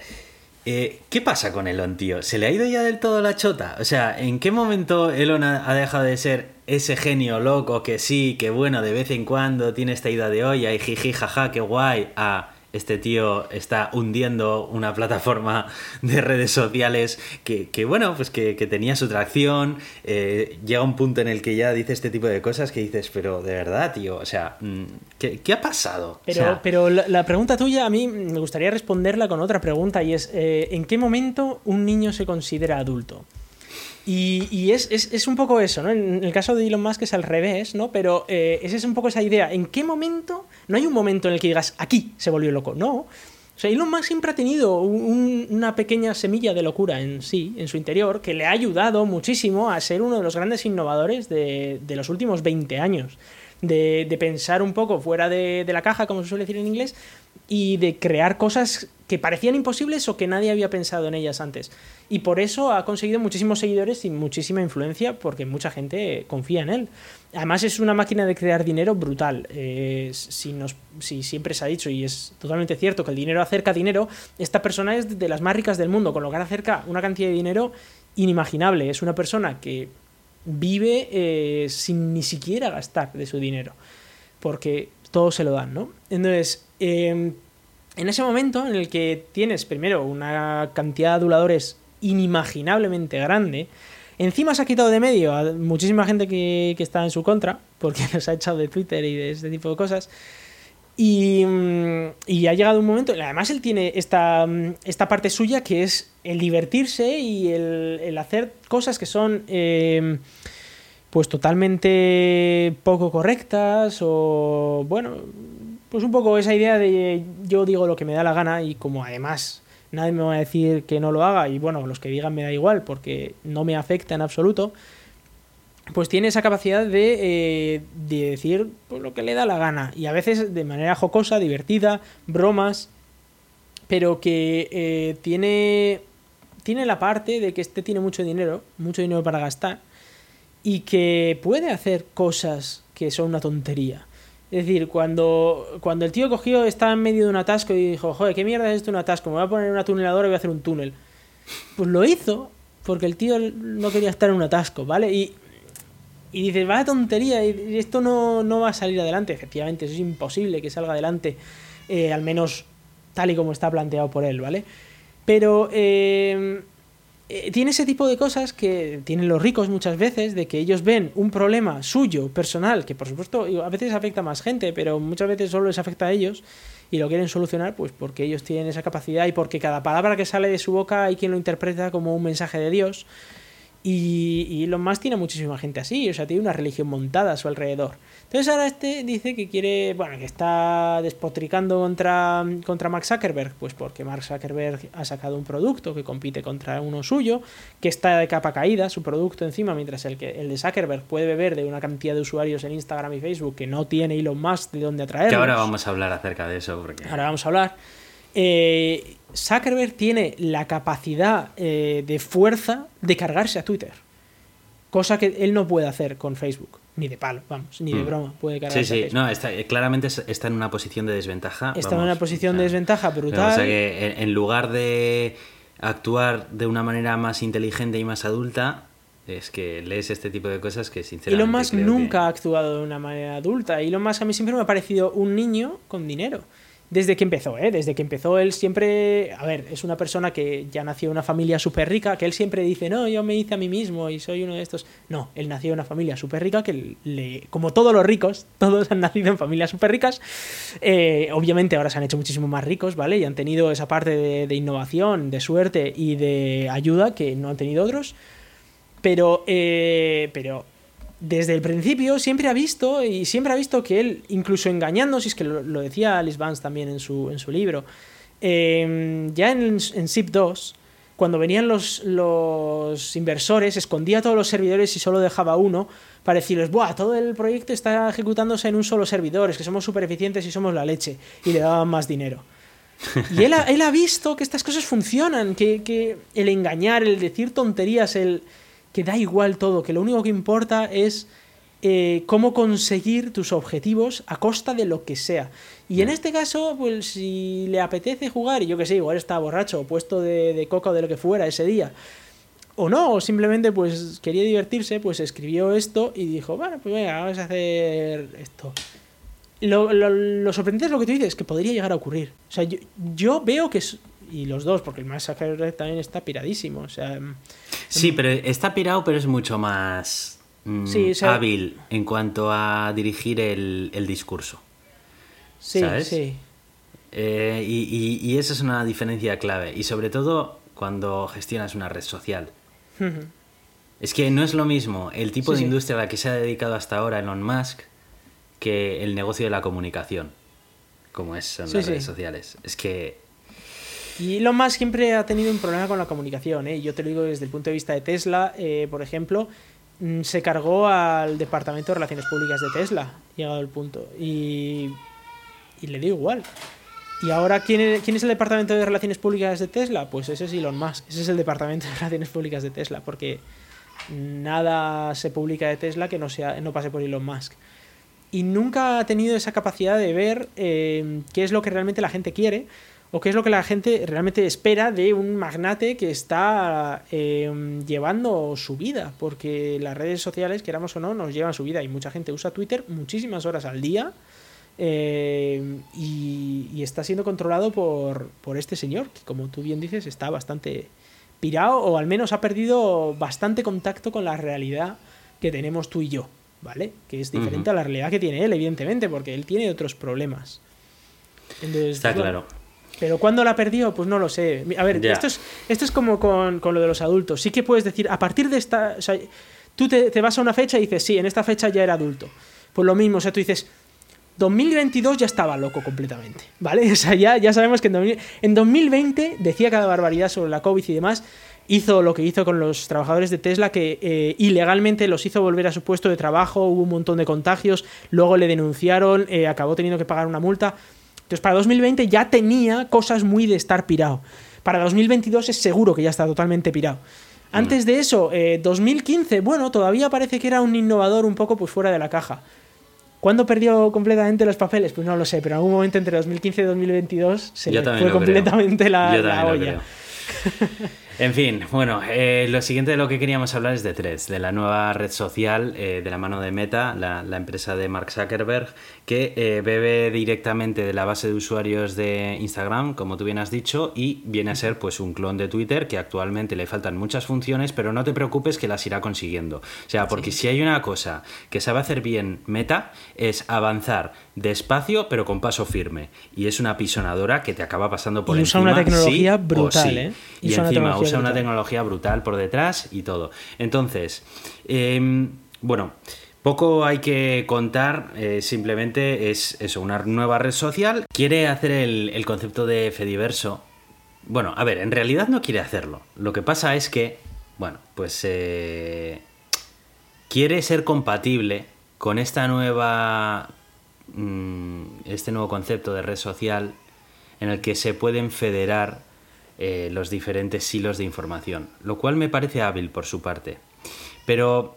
eh, ¿qué pasa con Elon, tío? ¿Se le ha ido ya del todo la chota? O sea, ¿en qué momento Elon ha, dejado de ser ese genio loco que sí, que bueno, de vez en cuando tiene esta idea de olla y jiji, jaja, qué guay, a este tío está hundiendo una plataforma de redes sociales que, bueno, pues que, tenía su tracción, eh, llega un punto en el que ya dice este tipo de cosas que dices, pero de verdad, tío, o sea, mm, ¿qué, ha pasado? Pero, pero la, pregunta tuya a mí me gustaría responderla con otra pregunta y es, eh, ¿en qué momento un niño se considera adulto? Y, es, un poco eso, ¿no? En el caso de Elon Musk es al revés, ¿no? Pero eh, esa es un poco esa idea. ¿En qué momento? No hay un momento en el que digas, aquí se volvió loco. No. O sea, Elon Musk siempre ha tenido una pequeña semilla de locura en sí, en su interior, que le ha ayudado muchísimo a ser uno de los grandes innovadores de, los últimos 20 años. De, pensar un poco fuera de, la caja, como se suele decir en inglés, y de crear cosas que parecían imposibles o que nadie había pensado en ellas antes y por eso ha conseguido muchísimos seguidores y muchísima influencia porque mucha gente confía en él. Además es una máquina de crear dinero brutal. Eh, si, si siempre se ha dicho, y es totalmente cierto, que el dinero acerca dinero, esta persona es de las más ricas del mundo, con lo que acerca una cantidad de dinero inimaginable. Es una persona que vive eh, sin ni siquiera gastar de su dinero, porque todo se lo dan, ¿no? Entonces, em, en ese momento en el que tienes primero una cantidad de aduladores inimaginablemente grande. Encima se ha quitado de medio a muchísima gente que, está en su contra, porque nos ha echado de Twitter y de este tipo de cosas. Y, mm, ha llegado un momento, además él tiene esta, mm, esta parte suya que es el divertirse y el, hacer cosas que son eh, pues totalmente poco correctas o bueno, pues un poco esa idea de yo digo lo que me da la gana y como además nadie me va a decir que no lo haga y bueno, los que digan me da igual porque no me afecta en absoluto, pues tiene esa capacidad de, eh, decir pues, lo que le da la gana y a veces de manera jocosa, divertida, bromas, pero que eh, tiene, tiene la parte de que este tiene mucho dinero, mucho dinero para gastar y que puede hacer cosas que son una tontería. Es decir, cuando, cuando el tío cogió, estaba en medio de un atasco y dijo, joder, ¿qué mierda es esto un atasco? Me voy a poner una tuneladora y voy a hacer un túnel. Pues lo hizo, porque el tío no quería estar en un atasco, ¿vale? Y, y dices, vaya tontería, esto no, no, va a salir adelante. Efectivamente, eso es imposible que salga adelante, eh, al menos tal y como está planteado por él, ¿vale? Pero... Eh, eh, tiene ese tipo de cosas que tienen los ricos muchas veces, de que ellos ven un problema suyo, personal, que por supuesto a veces afecta a más gente, pero muchas veces solo les afecta a ellos y lo quieren solucionar pues porque ellos tienen esa capacidad y porque cada palabra que sale de su boca hay quien lo interpreta como un mensaje de Dios. Y, y Elon Musk tiene muchísima gente así, o sea, tiene una religión montada a su alrededor. Entonces ahora este dice que quiere, bueno, que está despotricando contra, contra Mark Zuckerberg, pues porque Mark Zuckerberg ha sacado un producto que compite contra uno suyo, que está de capa caída, su producto encima, mientras el, que, el de Zuckerberg puede beber de una cantidad de usuarios en Instagram y Facebook que no tiene Elon Musk de dónde atraer. Que ahora vamos a hablar acerca de eso. Porque... Ahora vamos a hablar. Eh, Zuckerberg tiene la capacidad eh, de fuerza de cargarse a Twitter, cosa que él no puede hacer con Facebook ni de palo, vamos, ni de mm. broma puede cargar. Sí, sí, no, está, eh, claramente está en una posición de desventaja. Está en una posición de desventaja brutal. O sea que en lugar de actuar de una manera más inteligente y más adulta, es que lees este tipo de cosas que sinceramente. Elon Musk nunca ha actuado de una manera adulta. Elon Musk a mí siempre me ha parecido un niño con dinero desde que empezó, ¿eh? Desde que empezó él siempre, a ver, es una persona que ya nació en una familia súper rica, que él siempre dice, no, yo me hice a mí mismo y soy uno de estos. No, él nació en una familia súper rica que le, como todos los ricos, todos han nacido en familias súper ricas, eh, obviamente ahora se han hecho muchísimo más ricos, ¿vale? Y han tenido esa parte de, innovación, de suerte y de ayuda que no han tenido otros. Pero, eh, pero desde el principio siempre ha visto y siempre ha visto que él, incluso engañando, si es que lo, decía Alice Vance también en su, en su libro, eh, ya en, en SIP 2, cuando venían los, los inversores, escondía todos los servidores y solo dejaba uno para decirles, ¡buah! Todo el proyecto está ejecutándose en un solo servidor, es que somos súper eficientes y somos la leche. Y le daban más dinero. Y él ha, él ha visto que estas cosas funcionan, que, que, el engañar, el decir tonterías, el que da igual todo, que lo único que importa es eh, cómo conseguir tus objetivos a costa de lo que sea. Y en este caso, pues si le apetece jugar, y yo que sé, igual está borracho o puesto de, de coca o de lo que fuera ese día, o no, o simplemente pues quería divertirse, pues escribió esto y dijo, bueno, pues venga, vamos a hacer esto. Lo, lo, lo, sorprendente es lo que tú dices, que podría llegar a ocurrir. O sea, yo, yo veo que... Y los dos, porque el Massacre también está piradísimo. O sea, sí, pero está pirado, pero es mucho más mm, Sí, o sea- hábil en cuanto a dirigir el, el discurso. sí, ¿sabes? sí. Eh, y, y- y esa es una diferencia clave. Y sobre todo cuando gestionas una red social. Es que no es lo mismo el tipo Sí, de industria a la que se ha dedicado hasta ahora Elon Musk que el negocio de la comunicación, como es Sí, las redes sociales. Es que Y Elon Musk siempre ha tenido un problema con la comunicación. ¿eh? Yo te lo digo desde el punto de vista de Tesla, eh, por ejemplo, mm, se cargó al departamento de relaciones públicas de Tesla, llegado el punto. Y, y le dio igual. ¿Y ahora ¿quién es, quién es el departamento de relaciones públicas de Tesla? Pues ese es Elon Musk. Ese es el departamento de relaciones públicas de Tesla, porque nada se publica de Tesla que no, sea, no pase por Elon Musk. Y nunca ha tenido esa capacidad de ver eh, qué es lo que realmente la gente quiere o qué es lo que la gente realmente espera de un magnate que está eh, llevando su vida, porque las redes sociales, queramos o no, nos llevan su vida y mucha gente usa Twitter muchísimas horas al día eh, y, y está siendo controlado por, por este señor, que como tú bien dices está bastante pirado o al menos ha perdido bastante contacto con la realidad que tenemos tú y yo, ¿vale? Que es diferente a la realidad que tiene él, evidentemente, porque él tiene otros problemas. Entonces, está claro. Pero ¿cuándo la perdió? Pues no lo sé. A ver, esto es, esto es como con, con lo de los adultos. Sí que puedes decir, a partir de esta. O sea, tú te, te vas a una fecha y dices, sí, en esta fecha ya era adulto. Pues lo mismo, o sea, tú dices, 2022 ya estaba loco completamente, ¿vale? O sea, ya, ya sabemos que en, 2000 en 2020 decía cada barbaridad sobre la COVID y demás. Hizo lo que hizo con los trabajadores de Tesla, que eh, ilegalmente los hizo volver a su puesto de trabajo, hubo un montón de contagios, luego le denunciaron, eh, acabó teniendo que pagar una multa. Entonces, para 2020 ya tenía cosas muy de estar pirado. Para 2022 es seguro que ya está totalmente pirado. Antes de eso, eh, 2015, bueno, todavía parece que era un innovador un poco pues fuera de la caja. ¿Cuándo perdió completamente los papeles? Pues no lo sé, pero en algún momento entre 2015 y 2022 se le fue creo. completamente la, olla. En fin, bueno, eh, lo siguiente de lo que queríamos hablar es de Threads, de la nueva red social eh, de la mano de Meta, la, la empresa de Mark Zuckerberg, que eh, bebe directamente de la base de usuarios de Instagram, como tú bien has dicho, y viene a ser pues un clon de Twitter que actualmente le faltan muchas funciones, pero no te preocupes que las irá consiguiendo. O sea, porque si hay una cosa que sabe hacer bien Meta es avanzar despacio pero con paso firme. Y es una pisonadora que te acaba pasando por Y usa encima. una tecnología sí brutal, sí. ¿eh? Y, Usa una encima una tecnología brutal por detrás y todo. Entonces, em, bueno, poco hay que contar, eh, simplemente es eso, una nueva red social. Quiere hacer el, el concepto de Fediverso. Bueno, a ver, en realidad no quiere hacerlo. Lo que pasa es que, bueno, pues eh, quiere ser compatible con esta nueva mm, este nuevo concepto de red social en el que se pueden federar eh, los diferentes silos de información, lo cual me parece hábil por su parte. Pero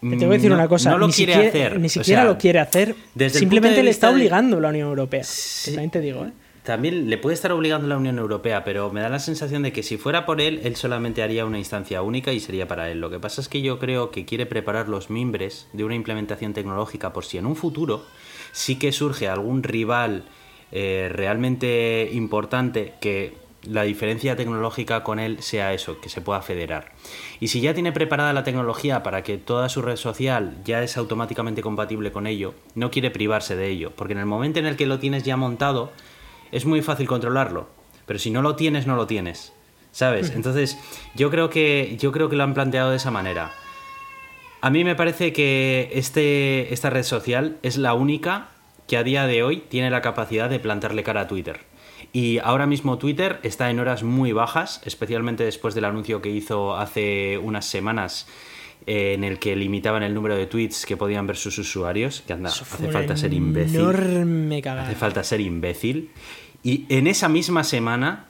Te tengo que decir no- una cosa, no lo ni quiere siquiera, hacer. ni o siquiera sea, lo quiere hacer, desde simplemente le está vista de- obligando la Unión Europea. Sí. También te digo, ¿eh? También le puede estar obligando la Unión Europea, pero me da la sensación de que si fuera por él, él solamente haría una instancia única y sería para él. Lo que pasa es que yo creo que quiere preparar los mimbres de una implementación tecnológica por si en un futuro sí que surge algún rival eh, realmente importante que la diferencia tecnológica con él sea eso, que se pueda federar. Y si ya tiene preparada la tecnología para que toda su red social ya es automáticamente compatible con ello, no quiere privarse de ello, porque en el momento en el que lo tienes ya montado, es muy fácil controlarlo, pero si no lo tienes, no lo tienes. ¿Sabes? Entonces, yo creo que yo creo que lo han planteado de esa manera. A mí me parece que este, esta red social es la única que a día de hoy tiene la capacidad de plantarle cara a Twitter. Y ahora mismo Twitter está en horas muy bajas, especialmente después del anuncio que hizo hace unas semanas eh, en el que limitaban el número de tweets que podían ver sus usuarios, que anda, hace falta ser imbécil. Enorme cagada. Hace falta ser imbécil. Y en esa misma semana,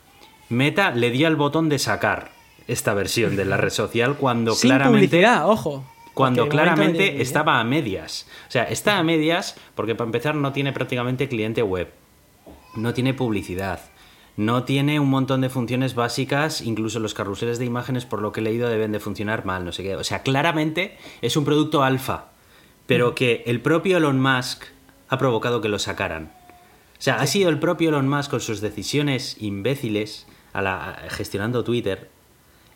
Meta le dio al botón de sacar esta versión de la red social cuando Sin claramente publicidad, ojo. cuando claramente estaba a medias. O sea, está a medias porque para empezar no tiene prácticamente cliente web, no tiene publicidad, no tiene un montón de funciones básicas, incluso los carruseles de imágenes por lo que he leído deben de funcionar mal, no sé qué. O sea, claramente es un producto alfa, pero que el propio Elon Musk ha provocado que lo sacaran. O sea, ha sido el propio Elon Musk con sus decisiones imbéciles a la, gestionando Twitter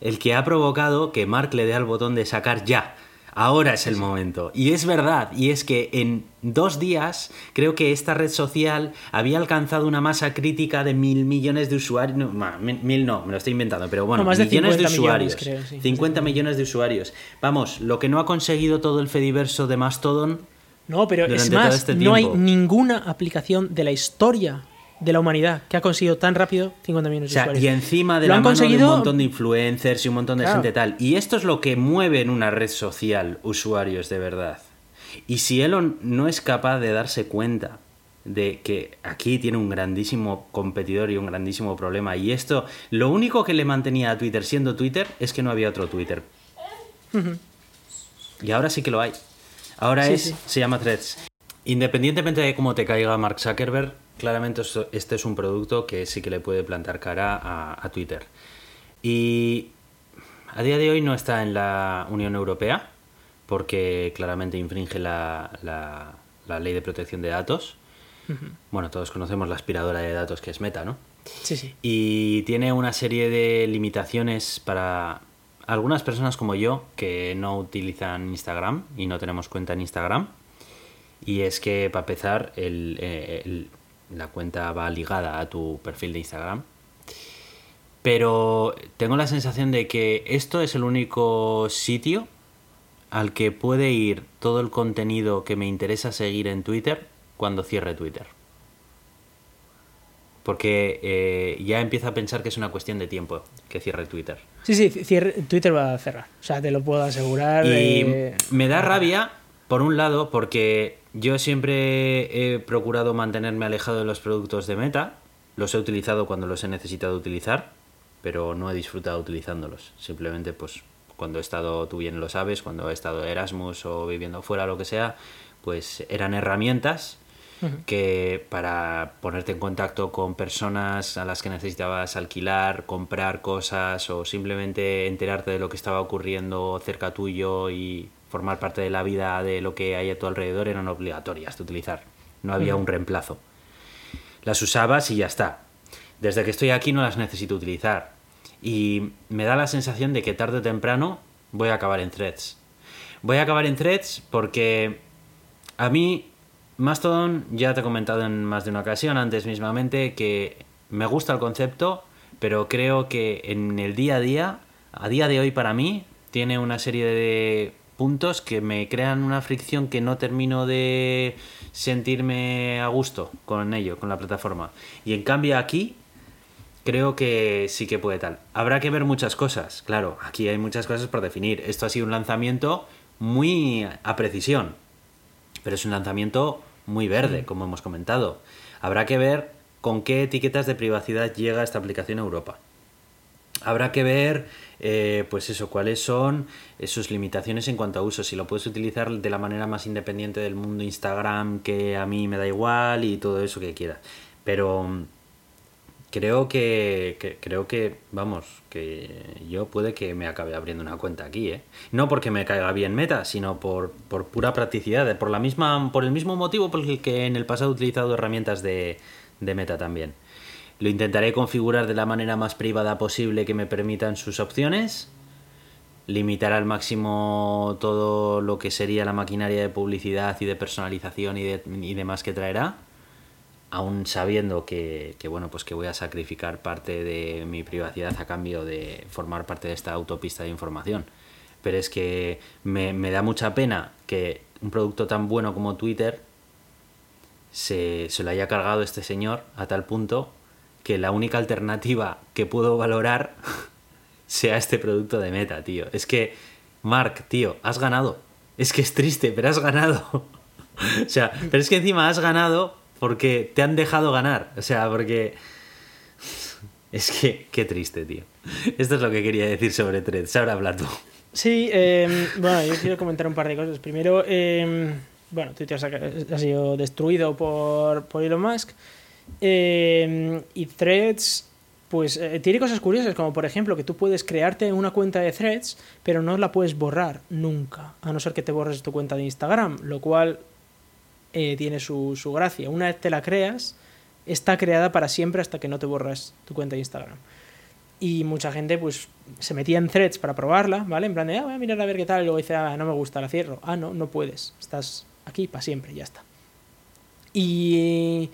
el que ha provocado que Mark le dé al botón de sacar ya. Ahora es el momento. Y es verdad, y es que en dos días creo que esta red social había alcanzado una masa crítica de mil millones de usuarios. No, mil, no, me lo estoy inventando, pero bueno, No, más millones de 50 millones, usuarios. creo, sí. 50 millones de usuarios. Vamos, lo que no ha conseguido todo el Fediverso de Mastodon. No, pero es más, este no hay ninguna aplicación de la historia de la humanidad que ha conseguido tan rápido 50 millones O de sea, usuarios. y encima de Lo la han mano de conseguido- un montón de influencers y un montón de Claro. gente tal. Y esto es lo que mueve en una red social usuarios de verdad. Y si Elon no es capaz de darse cuenta de que aquí tiene un grandísimo competidor y un grandísimo problema, y esto, lo único que le mantenía a Twitter siendo Twitter es que no había otro Twitter. Y ahora sí que lo hay. Ahora Sí, es, sí. se llama Threads. Independientemente de cómo te caiga Mark Zuckerberg, claramente este es un producto que sí que le puede plantar cara a, a Twitter. Y a día de hoy no está en la Unión Europea, porque claramente infringe la, la- la ley de protección de datos. Bueno, todos conocemos la aspiradora de datos que es Meta, ¿no? Sí, sí. Y tiene una serie de limitaciones para algunas personas como yo que no utilizan Instagram y no tenemos cuenta en Instagram. Y es que para empezar, el- eh, el- la cuenta va ligada a tu perfil de Instagram. Pero tengo la sensación de que esto es el único sitio al que puede ir todo el contenido que me interesa seguir en Twitter cuando cierre Twitter. Porque eh, ya empiezo a pensar que es una cuestión de tiempo que cierre Twitter. Sí, sí, cierre- Twitter va a cerrar. O sea, te lo puedo asegurar. Y eh, me da rabia, por un lado, porque yo siempre he procurado mantenerme alejado de los productos de Meta. Los he utilizado cuando los he necesitado utilizar, pero no he disfrutado utilizándolos. Simplemente, pues, cuando he estado, tú bien lo sabes, cuando he estado de Erasmus o viviendo fuera, lo que sea, pues eran herramientas que para ponerte en contacto con personas a las que necesitabas alquilar, comprar cosas o simplemente enterarte de lo que estaba ocurriendo cerca tuyo y formar parte de la vida de lo que hay a tu alrededor eran obligatorias de utilizar. No había un reemplazo. Las usabas y ya está. Desde que estoy aquí no las necesito utilizar. Y me da la sensación de que tarde o temprano voy a acabar en threads. Voy a acabar en threads porque a mí Mastodon ya te he comentado en más de una ocasión antes mismamente que me gusta el concepto, pero creo que en el día a día, a día de hoy para mí, tiene una serie de puntos que me crean una fricción que no termino de sentirme a gusto con ello, con la plataforma. Y en cambio aquí creo que sí que puede tal. Habrá que ver muchas cosas, claro, aquí hay muchas cosas por definir. Esto ha sido un lanzamiento muy a precisión, pero es un lanzamiento muy verde, como hemos comentado. Habrá que ver con qué etiquetas de privacidad llega esta aplicación a Europa. Habrá que ver, eh, pues eso, cuáles son sus limitaciones en cuanto a uso. Si lo puedes utilizar de la manera más independiente del mundo Instagram, que a mí me da igual y todo eso que quieras. Pero mm, creo que, que- creo que vamos que yo puede que me acabe abriendo una cuenta aquí ¿eh? no porque me caiga bien meta sino por, por pura practicidad por la misma por el mismo motivo por el que en el pasado he utilizado herramientas de, de meta también lo intentaré configurar de la manera más privada posible que me permitan sus opciones. Limitar al máximo todo lo que sería la maquinaria de publicidad y de personalización y, de- y demás que traerá. Aún sabiendo que, que, bueno pues que voy a sacrificar parte de mi privacidad a cambio de formar parte de esta autopista de información. Pero es que me, me da mucha pena que un producto tan bueno como Twitter se, se lo haya cargado este señor a tal punto que la única alternativa que puedo valorar sea este producto de meta, tío. Es que, Mark, tío, has ganado. Es que es triste, pero has ganado. o sea, pero es que encima has ganado porque te han dejado ganar. O sea, porque... Es que, qué triste, tío. Esto es lo que quería decir sobre Threads. Ahora habla tú. Sí, em, bueno, yo quiero comentar un par de cosas. Primero, em, bueno, Twitter ha sido destruido por, por Elon Musk. Em, y Threads, pues eh, tiene cosas curiosas, como por ejemplo que tú puedes crearte una cuenta de Threads, pero no la puedes borrar nunca, a no ser que te borres tu cuenta de Instagram, lo cual eh, tiene su, su gracia. Una vez te la creas, está creada para siempre hasta que no te borras tu cuenta de Instagram. Y mucha gente pues se metía en threads para probarla, ¿vale? En plan de, ah, voy a mirar a ver qué tal, y luego dice, ah, no me gusta, la cierro. Ah, no, no puedes, estás aquí para siempre, ya está. Y,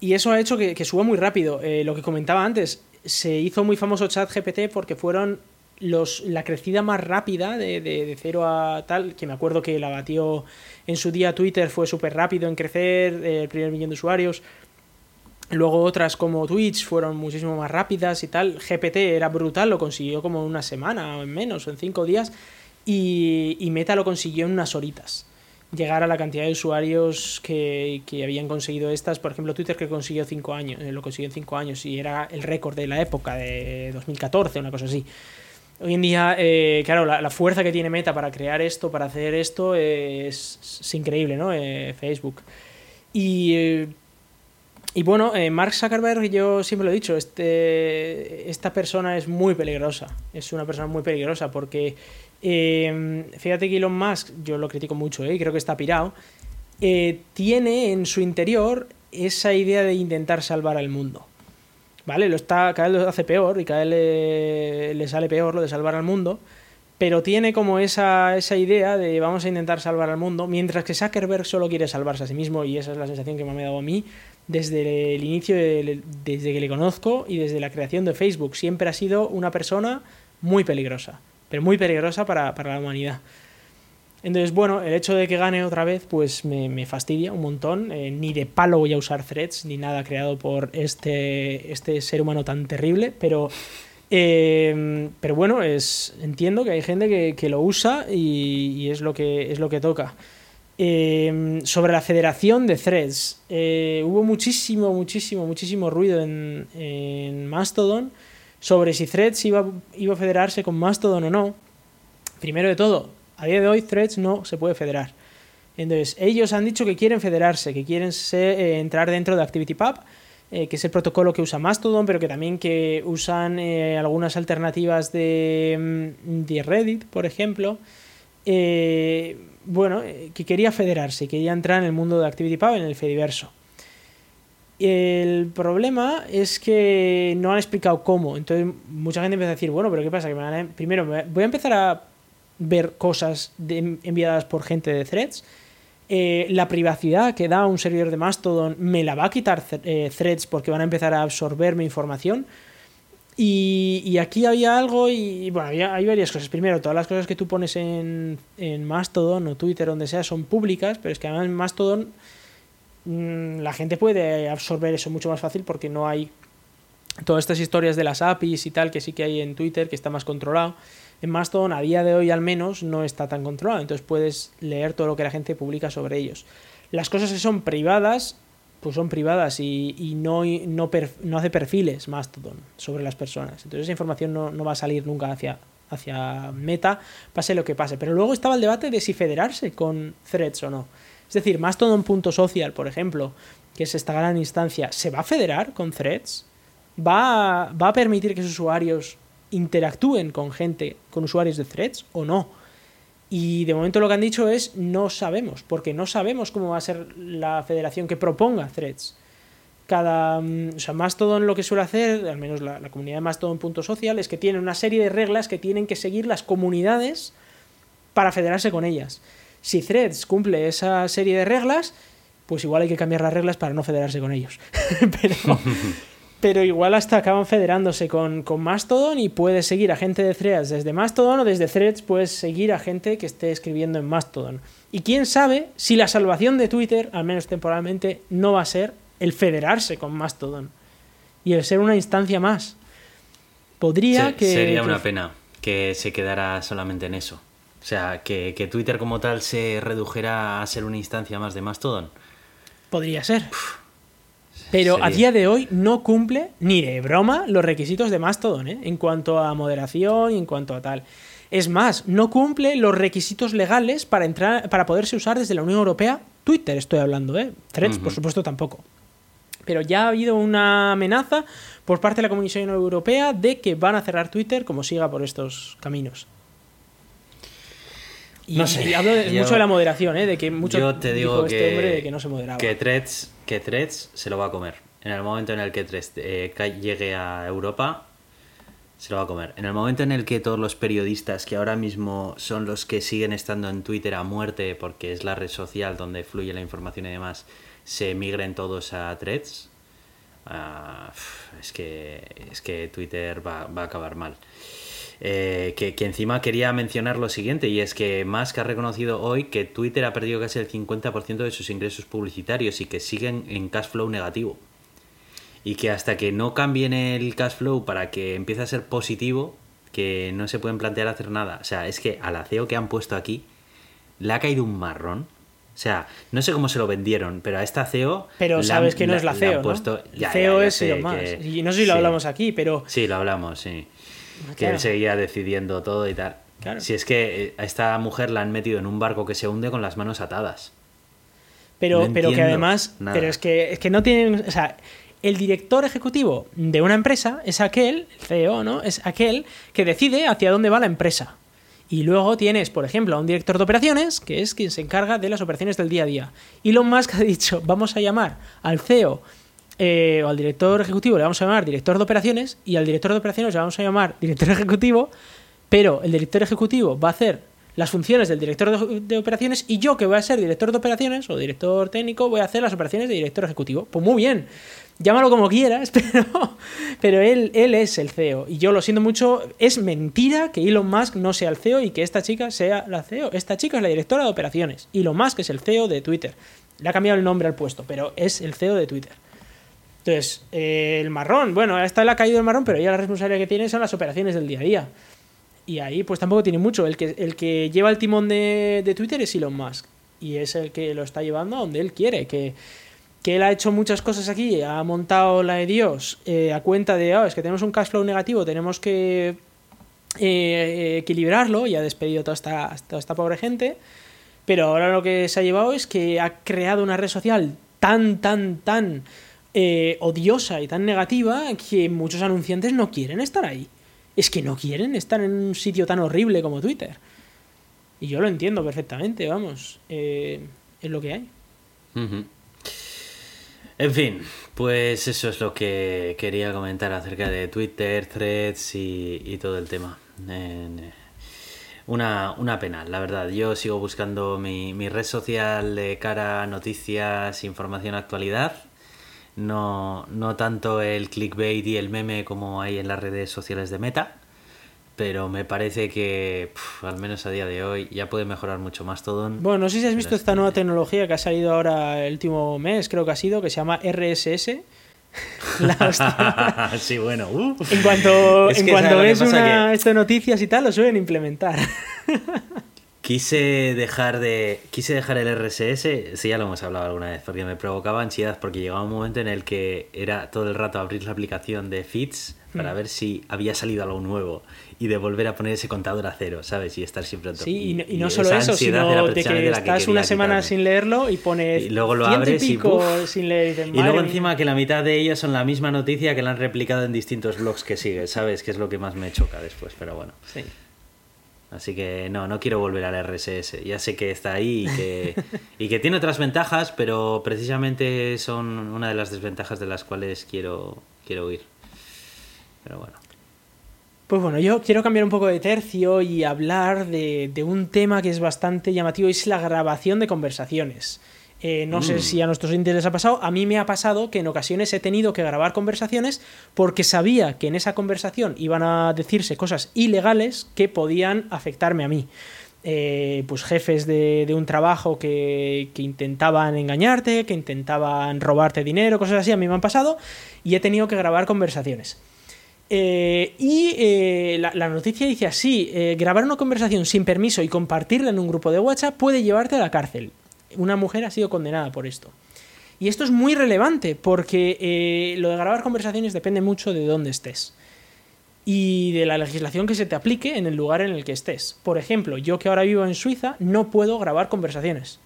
y eso ha hecho que, suba muy rápido. Eh, lo que comentaba antes, se hizo muy famoso ChatGPT porque fueron los, la crecida más rápida de, cero a tal, que me acuerdo que la batió en su día Twitter, fue súper rápido en crecer, eh, el primer millón de usuarios. Luego otras como Twitch fueron muchísimo más rápidas y tal. GPT era brutal, lo consiguió como en una semana o en menos, o en cinco días. Y, y, Meta lo consiguió en unas horitas. Llegar a la cantidad de usuarios que, que habían conseguido estas. Por ejemplo, Twitter que consiguió cinco años, eh, lo consiguió en cinco años y era el récord de la época de 2014, una cosa así. Hoy en día, eh, claro, la, fuerza que tiene Meta para crear esto, para hacer esto, es, increíble, ¿no? Eh, Facebook. Y y bueno, Mark Zuckerberg, yo siempre lo he dicho, este, esta persona es muy peligrosa. Es una persona muy peligrosa porque, eh, fíjate que Elon Musk, yo lo critico mucho eh, creo que está pirado, eh, tiene en su interior esa idea de intentar salvar al mundo. ¿Vale? Lo está, cada vez lo hace peor y cada vez le, le sale peor lo de salvar al mundo pero tiene como esa, idea de vamos a intentar salvar al mundo, mientras que Zuckerberg solo quiere salvarse a sí mismo y esa es la sensación que me ha dado a mí desde el inicio, de, desde que le conozco y desde la creación de Facebook. Siempre ha sido una persona muy peligrosa, pero muy peligrosa para, para la humanidad. Entonces, bueno, el hecho de que gane otra vez, pues me, me fastidia un montón. Eh, ni de palo voy a usar threads, ni nada creado por este, este ser humano tan terrible, pero eh, pero bueno, es, entiendo que hay gente que, que lo usa y, y, es, lo que, es lo que toca. Eh, sobre la federación de threads, eh, hubo muchísimo, muchísimo, muchísimo ruido en, en Mastodon sobre si threads iba, a federarse con Mastodon o no. Primero de todo, a día de hoy threads no se puede federar. Entonces, ellos han dicho que quieren federarse, que quieren eh, entrar dentro de ActivityPub eh, que es el protocolo que usa Mastodon, pero que también que usan eh, algunas alternativas de, mm, de, Reddit, por ejemplo. Bueno, que quería federarse, quería entrar en el mundo de ActivityPub, en el Fediverso. El problema es que no han explicado cómo. Entonces, mucha gente empieza a decir, bueno, pero ¿qué pasa? Que me van a... Primero, voy a empezar a ver cosas enviadas por gente de threads eh, la privacidad que da un servidor de Mastodon me la va a quitar eh, threads porque van a empezar a absorber mi información. Y, y aquí había algo y, bueno, había, hay varias cosas. Primero, todas las cosas que tú pones en, en Mastodon o Twitter, donde sea, son públicas, pero es que además en Mastodon mmm, la gente puede absorber eso mucho más fácil porque no hay todas estas historias de las APIs y tal que sí que hay en Twitter, que está más controlado en Mastodon a día de hoy al menos no está tan controlado, entonces puedes leer todo lo que la gente publica sobre ellos. Las cosas que son privadas, pues son privadas y, no, no, hace perfiles Mastodon sobre las personas. Entonces esa información no, no va a salir nunca hacia, hacia Meta, pase lo que pase. Pero luego estaba el debate de si federarse con threads o no. Es decir, Mastodon.social, por ejemplo, que es esta gran instancia, ¿se va a federar con threads? ¿Va a, va a permitir que sus usuarios interactúen con gente, con usuarios de threads o no. Y de momento lo que han dicho es no sabemos, porque no sabemos cómo va a ser la federación que proponga threads. Cada, mm, o sea, Mastodon lo que suele hacer, al menos la, la comunidad de Mastodon.social, es que tiene una serie de reglas que tienen que seguir las comunidades para federarse con ellas. Si Threads cumple esa serie de reglas, pues igual hay que cambiar las reglas para no federarse con ellos. Pero pero igual hasta acaban federándose con, con Mastodon y puedes seguir a gente de Threads desde Mastodon o desde Threads puedes seguir a gente que esté escribiendo en Mastodon. Y quién sabe si la salvación de Twitter, al menos temporalmente, no va a ser el federarse con Mastodon. y el ser una instancia más. Podría Sí, que... Sería que- una pena que se quedara solamente en eso. O sea, que, que Twitter como tal se redujera a ser una instancia más de Mastodon. Podría ser. Pero a día de hoy no cumple ni de broma los requisitos de Mastodon, ¿eh? en cuanto a moderación y en cuanto a tal. Es más, no cumple los requisitos legales para entrar, para poderse usar desde la Unión Europea. Twitter estoy hablando, ¿eh? Threads, por supuesto, tampoco. Pero ya ha habido una amenaza por parte de la Comisión Europea de que van a cerrar Twitter como siga por estos caminos. Y, No sé, y hablo de- yo- mucho de la moderación, ¿eh? de que mucho Yo te digo dijo que, este hombre de que no se moderaba. que Threads, que Threads se lo va a comer. En el momento en el que Threads eh, llegue a Europa, se lo va a comer. En el momento en el que todos los periodistas, que ahora mismo son los que siguen estando en Twitter a muerte, porque es la red social donde fluye la información y demás, se migren todos a Threads, ah, es, que, es que Twitter va, va a acabar mal. Eh, que, que encima quería mencionar lo siguiente, y es que Musk ha reconocido hoy que Twitter ha perdido casi el 50% de sus ingresos publicitarios y que siguen en cash flow negativo. Y que hasta que no cambien el cash flow para que empiece a ser positivo, que no se pueden plantear hacer nada. O sea, es que al CEO que han puesto aquí le ha caído un marrón. O sea, no sé cómo se lo vendieron, pero a esta CEO. Pero sabes han- que no es la CEO, han ¿no? puesto- Ya, CEO ya, ya es Elon Musk. que- Y no sé si lo sí. hablamos aquí, pero Sí, lo hablamos, sí. Que él seguía decidiendo todo y tal. Claro. Si es que eh, a esta mujer la han metido en un barco que se hunde con las manos atadas. pero, No pero que además, nada. pero es que, es que no tienen, o sea, el director ejecutivo de una empresa es aquel, el CEO, ¿no? Es aquel que decide hacia dónde va la empresa. Y luego tienes, por ejemplo, a un director de operaciones, que es quien se encarga de las operaciones del día a día. Elon Musk ha dicho, vamos a llamar al CEO eh, o al director ejecutivo, le vamos a llamar director de operaciones, y al director de operaciones le vamos a llamar director ejecutivo, pero el director ejecutivo va a hacer las funciones del director de, operaciones y yo que voy a ser director de operaciones o director técnico voy a hacer las operaciones de director ejecutivo. Pues muy bien, llámalo como quieras, pero, pero él, él es el CEO. Y yo lo siento mucho, es mentira que Elon Musk no sea el CEO y que esta chica sea la CEO. Esta chica es la directora de operaciones. Elon Musk es el CEO de Twitter. Le ha cambiado el nombre al puesto, pero es el CEO de Twitter. Entonces, eh, el marrón, bueno, a esta le ha caído el marrón, pero ya la responsabilidad que tiene son las operaciones del día a día. Y ahí pues tampoco tiene mucho. El que, el que lleva el timón de, de Twitter es Elon Musk. Y es el que lo está llevando a donde él quiere. Que, que él ha hecho muchas cosas aquí, ha montado la de Dios eh, a cuenta de, "Ah, es que tenemos un cash flow negativo, tenemos que eh, equilibrarlo y ha despedido toda esta, toda esta pobre gente. Pero ahora lo que se ha llevado es que ha creado una red social tan, tan, tan eh, odiosa y tan negativa que muchos anunciantes no quieren estar ahí. Es que no quieren estar en un sitio tan horrible como Twitter. Y yo lo entiendo perfectamente, vamos. eh, es lo que hay. En fin, pues eso es lo que quería comentar acerca de Twitter, threads y, y todo el tema. Eh, una, una pena, la verdad. Yo sigo buscando mi, mi red social de cara noticias, información, actualidad. No, no tanto el clickbait y el meme como hay en las redes sociales de Meta. Pero me parece que, al menos a día de hoy, ya puede mejorar mucho más todo. Bueno, no sé si has visto Pero esta es nueva tecnología que ha salido ahora el último mes, creo que ha sido, que se llama RSS. La hostia. sí, bueno. uh. En cuanto, Es en cuanto ¿sabes lo que ves una, Que- esto de noticias y tal, lo suelen implementar. Quise dejar de. Quise dejar el RSS, sí, ya lo hemos hablado alguna vez, porque me provocaba ansiedad, porque llegaba un momento en el que era todo el rato abrir la aplicación de Feeds para Hmm. ver si había salido algo nuevo y de volver a poner ese contador a cero, ¿sabes? Y estar siempre. Sí, y, no- y no solo eso, ansiedad sino de que estás quería una semana quitarme. sin leerlo y pones Y luego lo abres y sin leer. Y, dices, Y "Madre luego mía". encima que la mitad de ellos son la misma noticia que la han replicado en distintos blogs que sigues, ¿sabes? Que es lo que más me choca después, pero bueno. Sí. Así que no, no quiero volver al RSS. Ya sé que está ahí y que, y que tiene otras ventajas, pero precisamente son una de las desventajas de las cuales quiero, quiero huir. Pero bueno. Pues bueno, yo quiero cambiar un poco de tercio y hablar de, de un tema que es bastante llamativo es la grabación de conversaciones. Eh, no sé Mm. si a nuestros oyentes les ha pasado, a mí me ha pasado que en ocasiones he tenido que grabar conversaciones porque sabía que en esa conversación iban a decirse cosas ilegales que podían afectarme a mí. eh, pues jefes de, de un trabajo que, que intentaban engañarte, que intentaban robarte dinero, cosas así, a mí me han pasado y he tenido que grabar conversaciones. Eh, y eh, la, la noticia dice así, grabar una conversación sin permiso y compartirla en un grupo de WhatsApp puede llevarte a la cárcel. Una mujer ha sido condenada por esto. Y esto es muy relevante porque eh, lo de grabar conversaciones depende mucho de dónde estés y de la legislación que se te aplique en el lugar en el que estés. Por ejemplo, yo que ahora vivo en Suiza no puedo grabar conversaciones.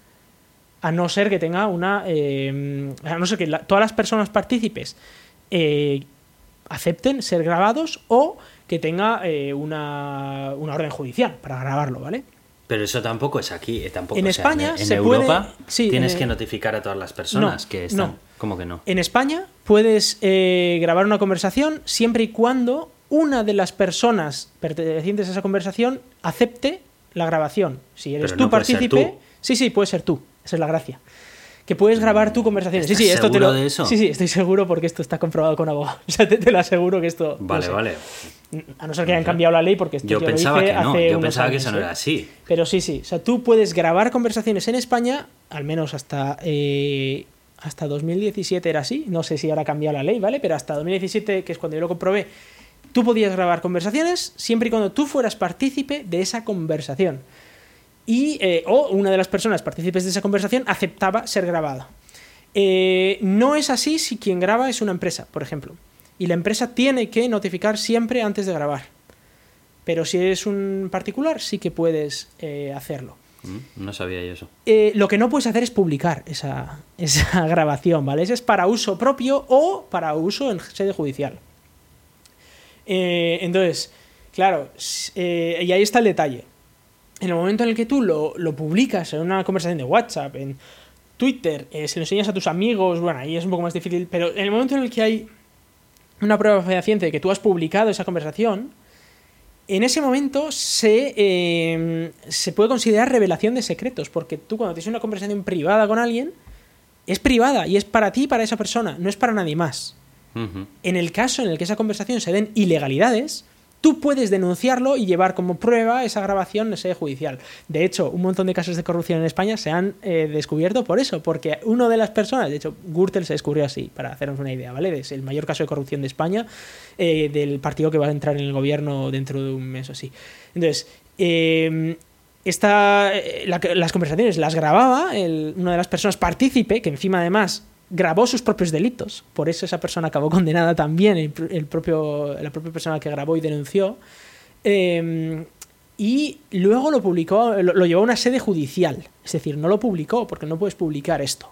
A no ser que tenga una... eh, a no ser que todas las personas partícipes eh, acepten ser grabados o que tenga una orden judicial para grabarlo, ¿vale? Pero eso tampoco es aquí, eh, tampoco. En o sea, España en, en se Europa puede- sí, tienes en- que notificar a todas las personas No, que están. no. ¿Cómo que no? En España puedes eh, grabar una conversación siempre y cuando una de las personas pertenecientes a esa conversación acepte la grabación. Si eres Pero tú no partícipe, sí, sí, puede ser tú. Esa es la gracia. Que puedes grabar tu conversación. Sí, ¿Estás sí, esto te lo. de eso? Sí, sí, estoy seguro porque esto está comprobado con abogado. O sea, te, te lo aseguro que esto. Vale, sé. vale. A no ser que hayan cambiado la ley porque esto Yo lo pensaba hice que no, hace yo pensaba que eso no ¿eh? era así. Pero sí, sí. O sea, tú puedes grabar conversaciones en España, al menos hasta, eh, hasta 2017 era así. No sé si ahora ha cambiado la ley, ¿vale? Pero hasta 2017, que es cuando yo lo comprobé, tú podías grabar conversaciones siempre y cuando tú fueras partícipe de esa conversación. Y, eh, o una de las personas partícipes de esa conversación aceptaba ser grabada. No es así si quien graba es una empresa, por ejemplo. Y la empresa tiene que notificar siempre antes de grabar. Pero si eres un particular, sí que puedes eh, hacerlo. Mm, No sabía yo eso. Eh, lo que no puedes hacer es publicar esa, esa grabación, ¿vale? Ese es para uso propio o para uso en sede judicial. Eh, entonces, claro, eh, y ahí está el detalle. En el momento en el que tú lo, lo publicas en una conversación de WhatsApp, en Twitter, se lo enseñas a tus amigos, bueno, ahí es un poco más difícil, pero en el momento en el que hay una prueba fehaciente de que tú has publicado esa conversación, en ese momento se, eh, se puede considerar revelación de secretos, porque tú cuando tienes una conversación privada con alguien, es privada y es para ti y para esa persona, no es para nadie más. En el caso en el que esa conversación se den ilegalidades, tú puedes denunciarlo y llevar como prueba esa grabación en sede judicial. De hecho, un montón de casos de corrupción en España se han eh, descubierto por eso, porque una de las personas, de hecho, Gürtel se descubrió así, para hacernos una idea, ¿vale? Es el mayor caso de corrupción de España, eh, del partido que va a entrar en el gobierno dentro de un mes o así. Entonces, eh, esta, la- las conversaciones las grababa una de las personas partícipe, que encima además grabó sus propios delitos, por eso esa persona acabó condenada también, el, pr- el propio, la propia persona que grabó y denunció, eh, y luego lo publicó, lo, lo llevó a una sede judicial, es decir, no lo publicó porque no puedes publicar esto.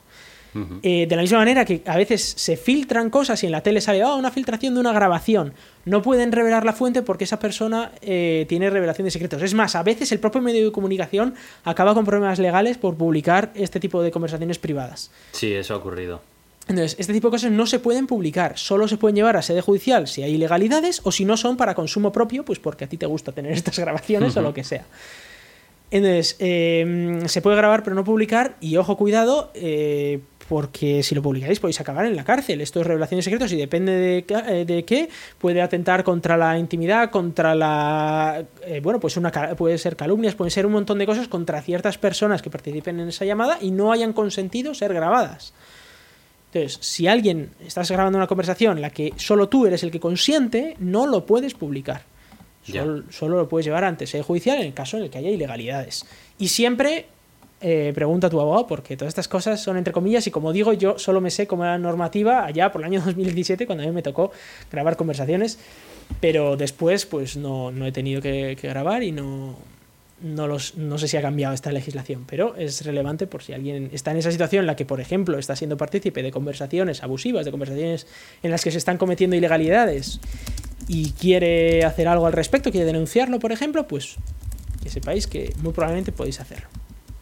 Eh, de la misma manera que a veces se filtran cosas y en la tele sale "Ah, una filtración de una grabación. No pueden revelar la fuente porque esa persona eh, tiene revelación de secretos. Es más, a veces el propio medio de comunicación acaba con problemas legales por publicar este tipo de conversaciones privadas. Sí, eso ha ocurrido. Entonces, este tipo de cosas no se pueden publicar, solo se pueden llevar a sede judicial si hay ilegalidades o si no son para consumo propio, pues porque a ti te gusta tener estas grabaciones o lo que sea. Entonces, eh, se puede grabar pero no publicar y ojo, cuidado, eh, porque si lo publicáis podéis acabar en la cárcel. Esto es revelación de secretos y depende de, eh, de qué, puede atentar contra la intimidad, contra la... eh, bueno, pues una, puede ser calumnias, pueden ser un montón de cosas contra ciertas personas que participen en esa llamada y no hayan consentido ser grabadas. Entonces, si alguien estás grabando una conversación en la que solo tú eres el que consiente, no lo puedes publicar. Solo lo puedes llevar ante sede judicial en el caso en el que haya ilegalidades. Y siempre eh, pregunta a tu abogado, porque todas estas cosas son entre comillas, y como digo, yo solo me sé cómo era la normativa allá por el año 2017, cuando a mí me tocó grabar conversaciones, pero después pues no, no he tenido que, que grabar y no, no, los, no sé si ha cambiado esta legislación, pero es relevante por si alguien está en esa situación en la que, por ejemplo, está siendo partícipe de conversaciones abusivas, de conversaciones en las que se están cometiendo ilegalidades y quiere hacer algo al respecto, quiere denunciarlo, por ejemplo, pues que sepáis que muy probablemente podéis hacerlo,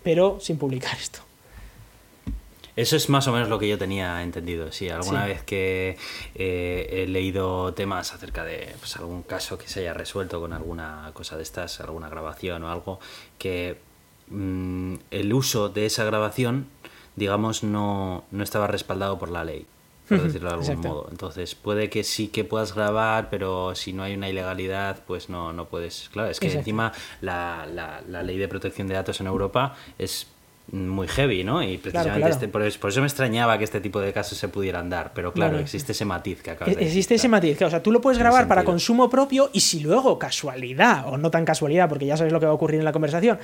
pero sin publicar esto. Eso es más o menos lo que yo tenía entendido. Sí, alguna Sí. vez que eh, he leído temas acerca de pues, algún caso que se haya resuelto con alguna cosa de estas, alguna grabación o algo, que mm, el uso de esa grabación, digamos, no, no estaba respaldado por la ley. por decirlo de algún modo. Entonces puede que sí que puedas grabar, pero si no hay una ilegalidad, pues no, no puedes. Claro, es que encima la, la, la ley de protección de datos en Europa es muy heavy, ¿no? Y precisamente Este, por, eso me extrañaba que este tipo de casos se pudieran dar, pero claro, existe ese matiz que acabas de Existe ese matiz, que, o sea, tú lo puedes grabar para consumo propio y si luego casualidad, o no tan casualidad, porque ya sabes lo que va a ocurrir en la conversación,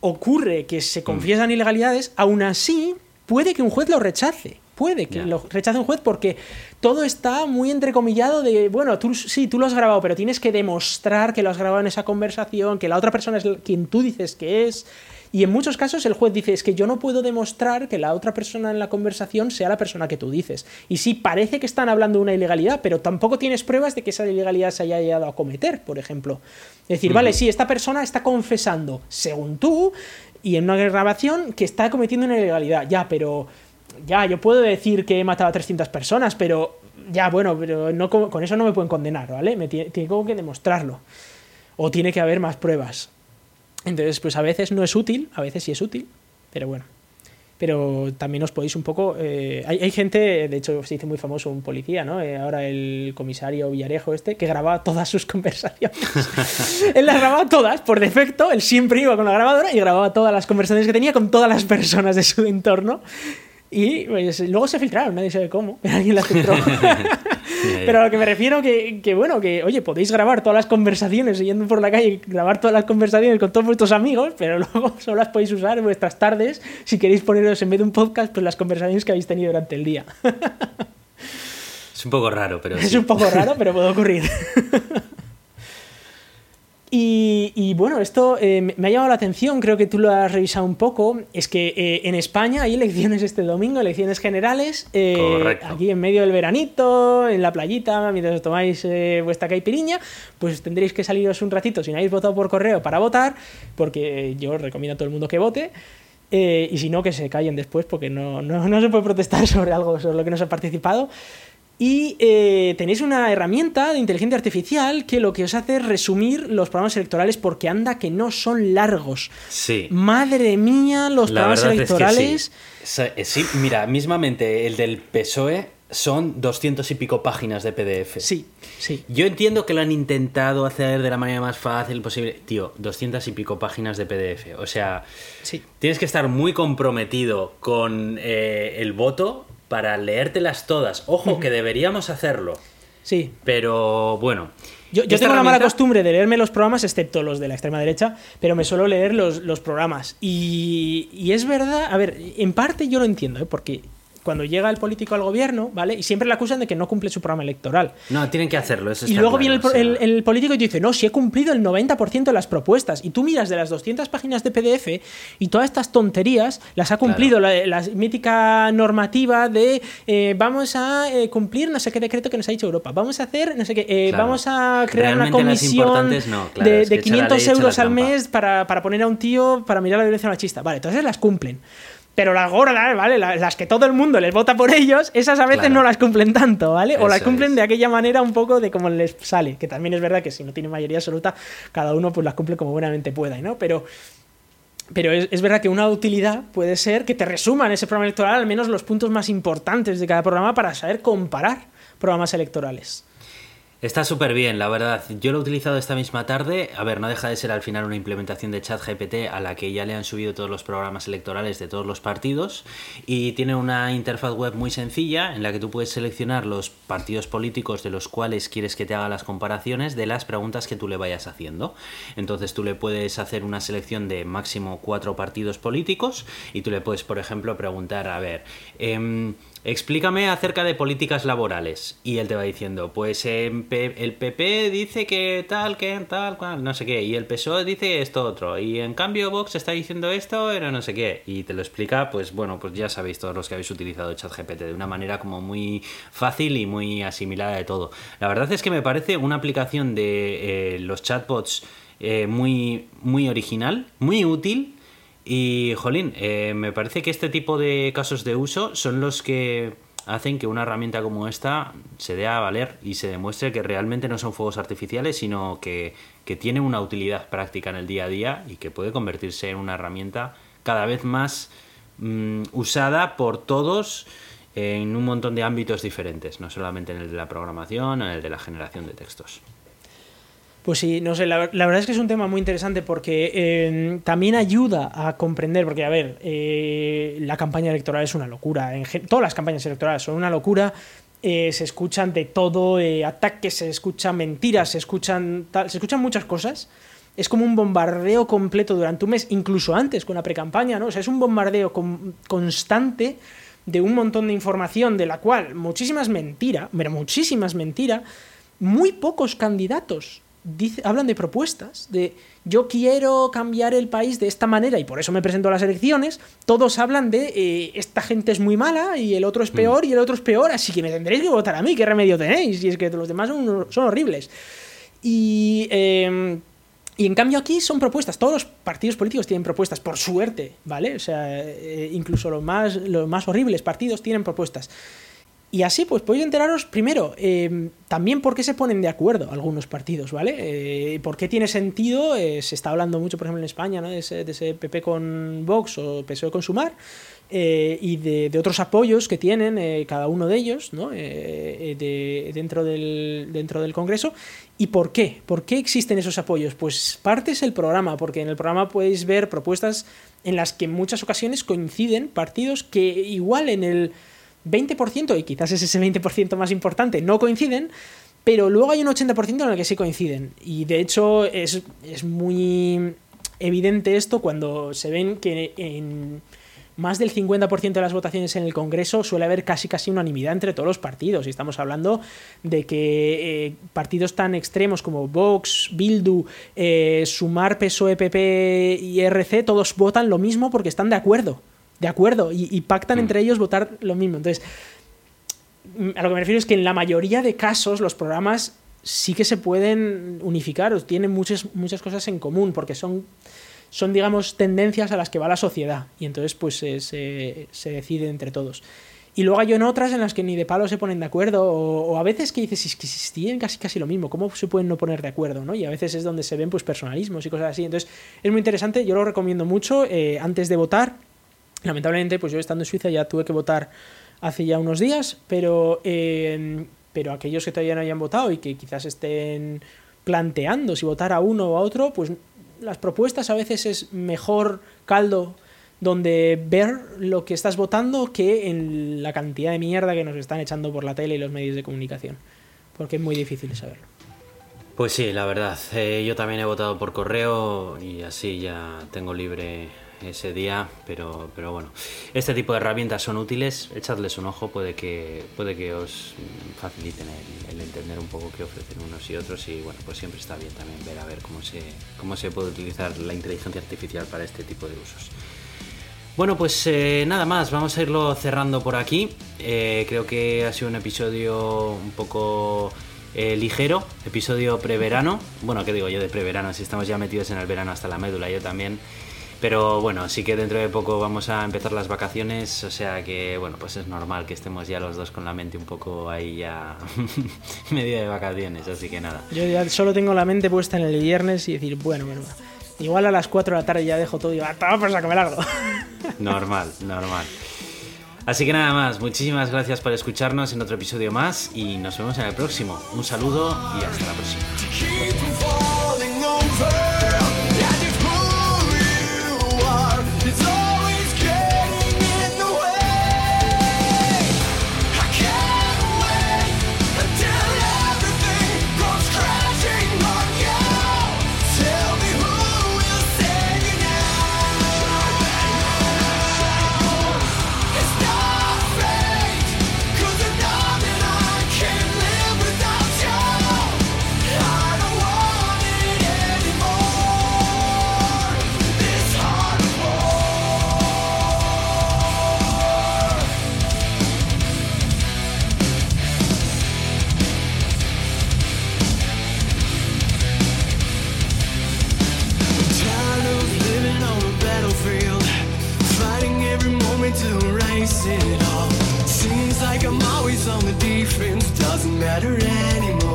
ocurre que se mm. confiesan ilegalidades, aún así puede que un juez lo rechace. Puede que lo rechace un juez porque todo está muy entrecomillado de, bueno, tú sí, tú lo has grabado, pero tienes que demostrar que lo has grabado en esa conversación, que la otra persona es quien tú dices que es. Y en muchos casos el juez dice, es que yo no puedo demostrar que la otra persona en la conversación sea la persona que tú dices. Y sí, parece que están hablando de una ilegalidad, pero tampoco tienes pruebas de que esa ilegalidad se haya llegado a cometer, por ejemplo. Es decir, vale, sí, esta persona está confesando, según tú, y en una grabación, que está cometiendo una ilegalidad. Ya, pero... Ya, yo puedo decir que he matado a 300 personas, pero... Ya, bueno, pero no, con eso no me pueden condenar, ¿vale? Me tengo que demostrarlo. O tiene que haber más pruebas. Entonces, pues a veces no es útil, a veces sí es útil, pero bueno. Pero también os podéis un poco... Eh, hay, gente, de hecho se dice muy famoso un policía, ¿no? Eh, ahora el comisario Villarejo este, que grababa todas sus conversaciones. él las grababa todas, por defecto, él siempre iba con la grabadora y grababa todas las conversaciones que tenía con todas las personas de su entorno. Y pues, luego se filtraron, nadie sabe cómo, pero alguien las filtró. pero a lo que me refiero que, que, bueno, que oye, podéis grabar todas las conversaciones yendo por la calle, grabar todas las conversaciones con todos vuestros amigos, pero luego solo las podéis usar en vuestras tardes si queréis poneros en vez de un podcast, pues las conversaciones que habéis tenido durante el día. es un poco raro, pero... Es un poco raro, pero puede ocurrir. Y, bueno, esto eh, me ha llamado la atención, creo que tú lo has revisado un poco, es que eh, en España hay elecciones este domingo, elecciones generales, eh, aquí en medio del veranito, en la playita, mientras os tomáis vuestra caipiriña, pues tendréis que saliros un ratito si no habéis votado por correo para votar, porque yo recomiendo a todo el mundo que vote. y si no, que se callen después, porque no, no, no se puede protestar sobre algo sobre lo que no se ha participado. Y eh, tenéis una herramienta de inteligencia artificial que lo que os hace es resumir los programas electorales porque anda que no son largos. Sí. Madre mía, los programas electorales. Eh, sí. mira, mismamente el del PSOE son doscientos y pico páginas de PDF. Sí, sí. Yo entiendo que lo han intentado hacer de la manera más fácil posible. Tío, doscientas y pico páginas de PDF. O sea, sí. tienes que estar muy comprometido con eh, el voto para leértelas todas. Ojo, que deberíamos hacerlo. Sí. Pero bueno. Yo, tengo la mala costumbre de leerme los programas, excepto los de la extrema derecha, pero me suelo leer los, los programas. Y, y, es verdad, a ver, en parte yo lo entiendo, ¿eh? porque cuando llega el político al gobierno, ¿vale? Y siempre le acusan de que no cumple su programa electoral. No, tienen que hacerlo. Eso y luego viene el, político y te dice, no, si he cumplido el 90% de las propuestas. Y tú miras de las 200 páginas de PDF y todas estas tonterías las ha cumplido. La, mítica normativa de eh, vamos a eh, cumplir no sé qué decreto que nos ha dicho Europa. Vamos a hacer no sé qué. Eh, vamos a crear una comisión de, 500 euros al mes para, para poner a un tío para mirar la violencia machista. Vale, entonces las cumplen. Pero las gordas, ¿vale? Las que todo el mundo les vota por ellos, esas a veces no las cumplen tanto, ¿vale? O las cumplen de aquella manera un poco de como les sale. Que también es verdad que si no tiene mayoría absoluta, cada uno pues las cumple como buenamente pueda, ¿no? Pero, pero es, es, verdad que una utilidad puede ser que te resuman ese programa electoral al menos los puntos más importantes de cada programa para saber comparar programas electorales. Está súper bien, la verdad. Yo lo he utilizado esta misma tarde. A ver, no deja de ser al final una implementación de ChatGPT a la que ya le han subido todos los programas electorales de todos los partidos y tiene una interfaz web muy sencilla en la que tú puedes seleccionar los partidos políticos de los cuales quieres que te haga las comparaciones de las preguntas que tú le vayas haciendo. Entonces tú le puedes hacer una selección de máximo cuatro partidos políticos y tú le puedes, por ejemplo, preguntar, a ver, eh, explícame acerca de políticas laborales. Y él te va diciendo, pues el PP dice que tal, que tal, cual, no sé qué. Y el PSOE dice esto otro. Y en cambio Vox está diciendo esto, pero no sé qué. Y te lo explica, pues bueno, pues ya sabéis todos los que habéis utilizado ChatGPT de una manera como muy fácil y muy asimilada de todo. La verdad es que me parece una aplicación de eh, los chatbots eh, muy, muy original, muy útil y, Jolín, eh, me parece que este tipo de casos de uso son los que hacen que una herramienta como esta se dé a valer y se demuestre que realmente no son fuegos artificiales, sino que, tiene una utilidad práctica en el día a día y que puede convertirse en una herramienta cada vez más mm, usada por todos en un montón de ámbitos diferentes, no solamente en el de la programación en el de la generación de textos. Pues sí, no sé, la, verdad es que es un tema muy interesante porque eh, también ayuda a comprender, porque a ver, eh, la campaña electoral es una locura, todas las campañas electorales son una locura, eh, se escuchan de todo, ataques, se escuchan mentiras, se escuchan, se escuchan muchas cosas. Es como un bombardeo completo durante un mes, incluso antes con la precampaña, ¿no? O sea, es un bombardeo constante de un montón de información de la cual muchísimas mentiras, pero muchísimas mentiras, muy pocos candidatos hablan de propuestas, de yo quiero cambiar el país de esta manera y por eso me presento a las elecciones, todos hablan de eh, esta gente es muy mala y el otro es peor y el otro es peor, así que me tendréis que votar a mí, ¿qué remedio tenéis? Y es que los demás son, horribles. Y, em, y en cambio aquí son propuestas, todos los partidos políticos tienen propuestas, por suerte, ¿vale? O sea, eh, incluso los más, los más horribles partidos tienen propuestas. Y así, pues podéis enteraros, primero, eh, también por qué se ponen de acuerdo algunos partidos, ¿vale? Eh, ¿Por qué tiene sentido? Eh, se está hablando mucho, por ejemplo, en España, ¿no? De ese, PP con Vox o PSOE con Sumar, y de, otros apoyos que tienen cada uno de ellos, ¿no? De, dentro, del, dentro del Congreso. ¿Y por qué? ¿Por qué existen esos apoyos? Pues parte es el programa, porque en el programa podéis ver propuestas en las que en muchas ocasiones coinciden partidos que igual en el 20%, y quizás es ese 20% más importante, no coinciden, pero luego hay un 80% en el que sí coinciden. Y de hecho es, muy evidente esto cuando se ven que en más del 50% de las votaciones en el Congreso suele haber casi casi unanimidad entre todos los partidos. Y estamos hablando de que eh, partidos tan extremos como Vox, Bildu, eh, Sumar, PSOE, PP y RC, todos votan lo mismo porque están de acuerdo de acuerdo y, pactan mm. entre ellos votar lo mismo. Entonces, a lo que me refiero es que en la mayoría de casos los programas sí que se pueden unificar o tienen muchas, muchas cosas en común porque son, son, digamos, tendencias a las que va la sociedad y entonces pues se, se, decide entre todos. Y luego hay otras en las que ni de palo se ponen de acuerdo, o, a veces que dices, es que tienen casi casi lo mismo, ¿cómo se pueden no poner de acuerdo? ¿no? Y a veces es donde se ven pues personalismos y cosas así. Entonces es muy interesante, yo lo recomiendo mucho eh, antes de votar Lamentablemente, pues yo estando en Suiza ya tuve que votar hace ya unos días, pero, eh, pero aquellos que todavía no hayan votado y que quizás estén planteando si votar a uno o a otro, pues las propuestas a veces es mejor caldo donde ver lo que estás votando que en la cantidad de mierda que nos están echando por la tele y los medios de comunicación, porque es muy difícil saberlo. Pues sí, la verdad, eh, yo también he votado por correo y así ya tengo libre ese día, pero, pero bueno, este tipo de herramientas son útiles, echadles un ojo, puede que, puede que os faciliten el, entender un poco qué ofrecen unos y otros y bueno, pues siempre está bien también ver a ver cómo se, cómo se puede utilizar la inteligencia artificial para este tipo de usos. Bueno, pues eh, nada más, vamos a irlo cerrando por aquí. Eh, creo que ha sido un episodio un poco eh, ligero, episodio preverano. Bueno, ¿qué digo yo de preverano? Si estamos ya metidos en el verano hasta la médula, yo también. Pero bueno, sí que dentro de poco vamos a empezar las vacaciones, o sea que bueno, pues es normal que estemos ya los dos con la mente un poco ahí ya medio de vacaciones, así que nada. Yo ya solo tengo la mente puesta en el viernes y decir, bueno, bueno, igual a las 4 de la tarde ya dejo todo y va, toma pues a comer algo. normal, normal. Así que nada más, muchísimas gracias por escucharnos en otro episodio más y nos vemos en el próximo. Un saludo y hasta la próxima. it all. Seems like I'm always on the defense, doesn't matter anymore.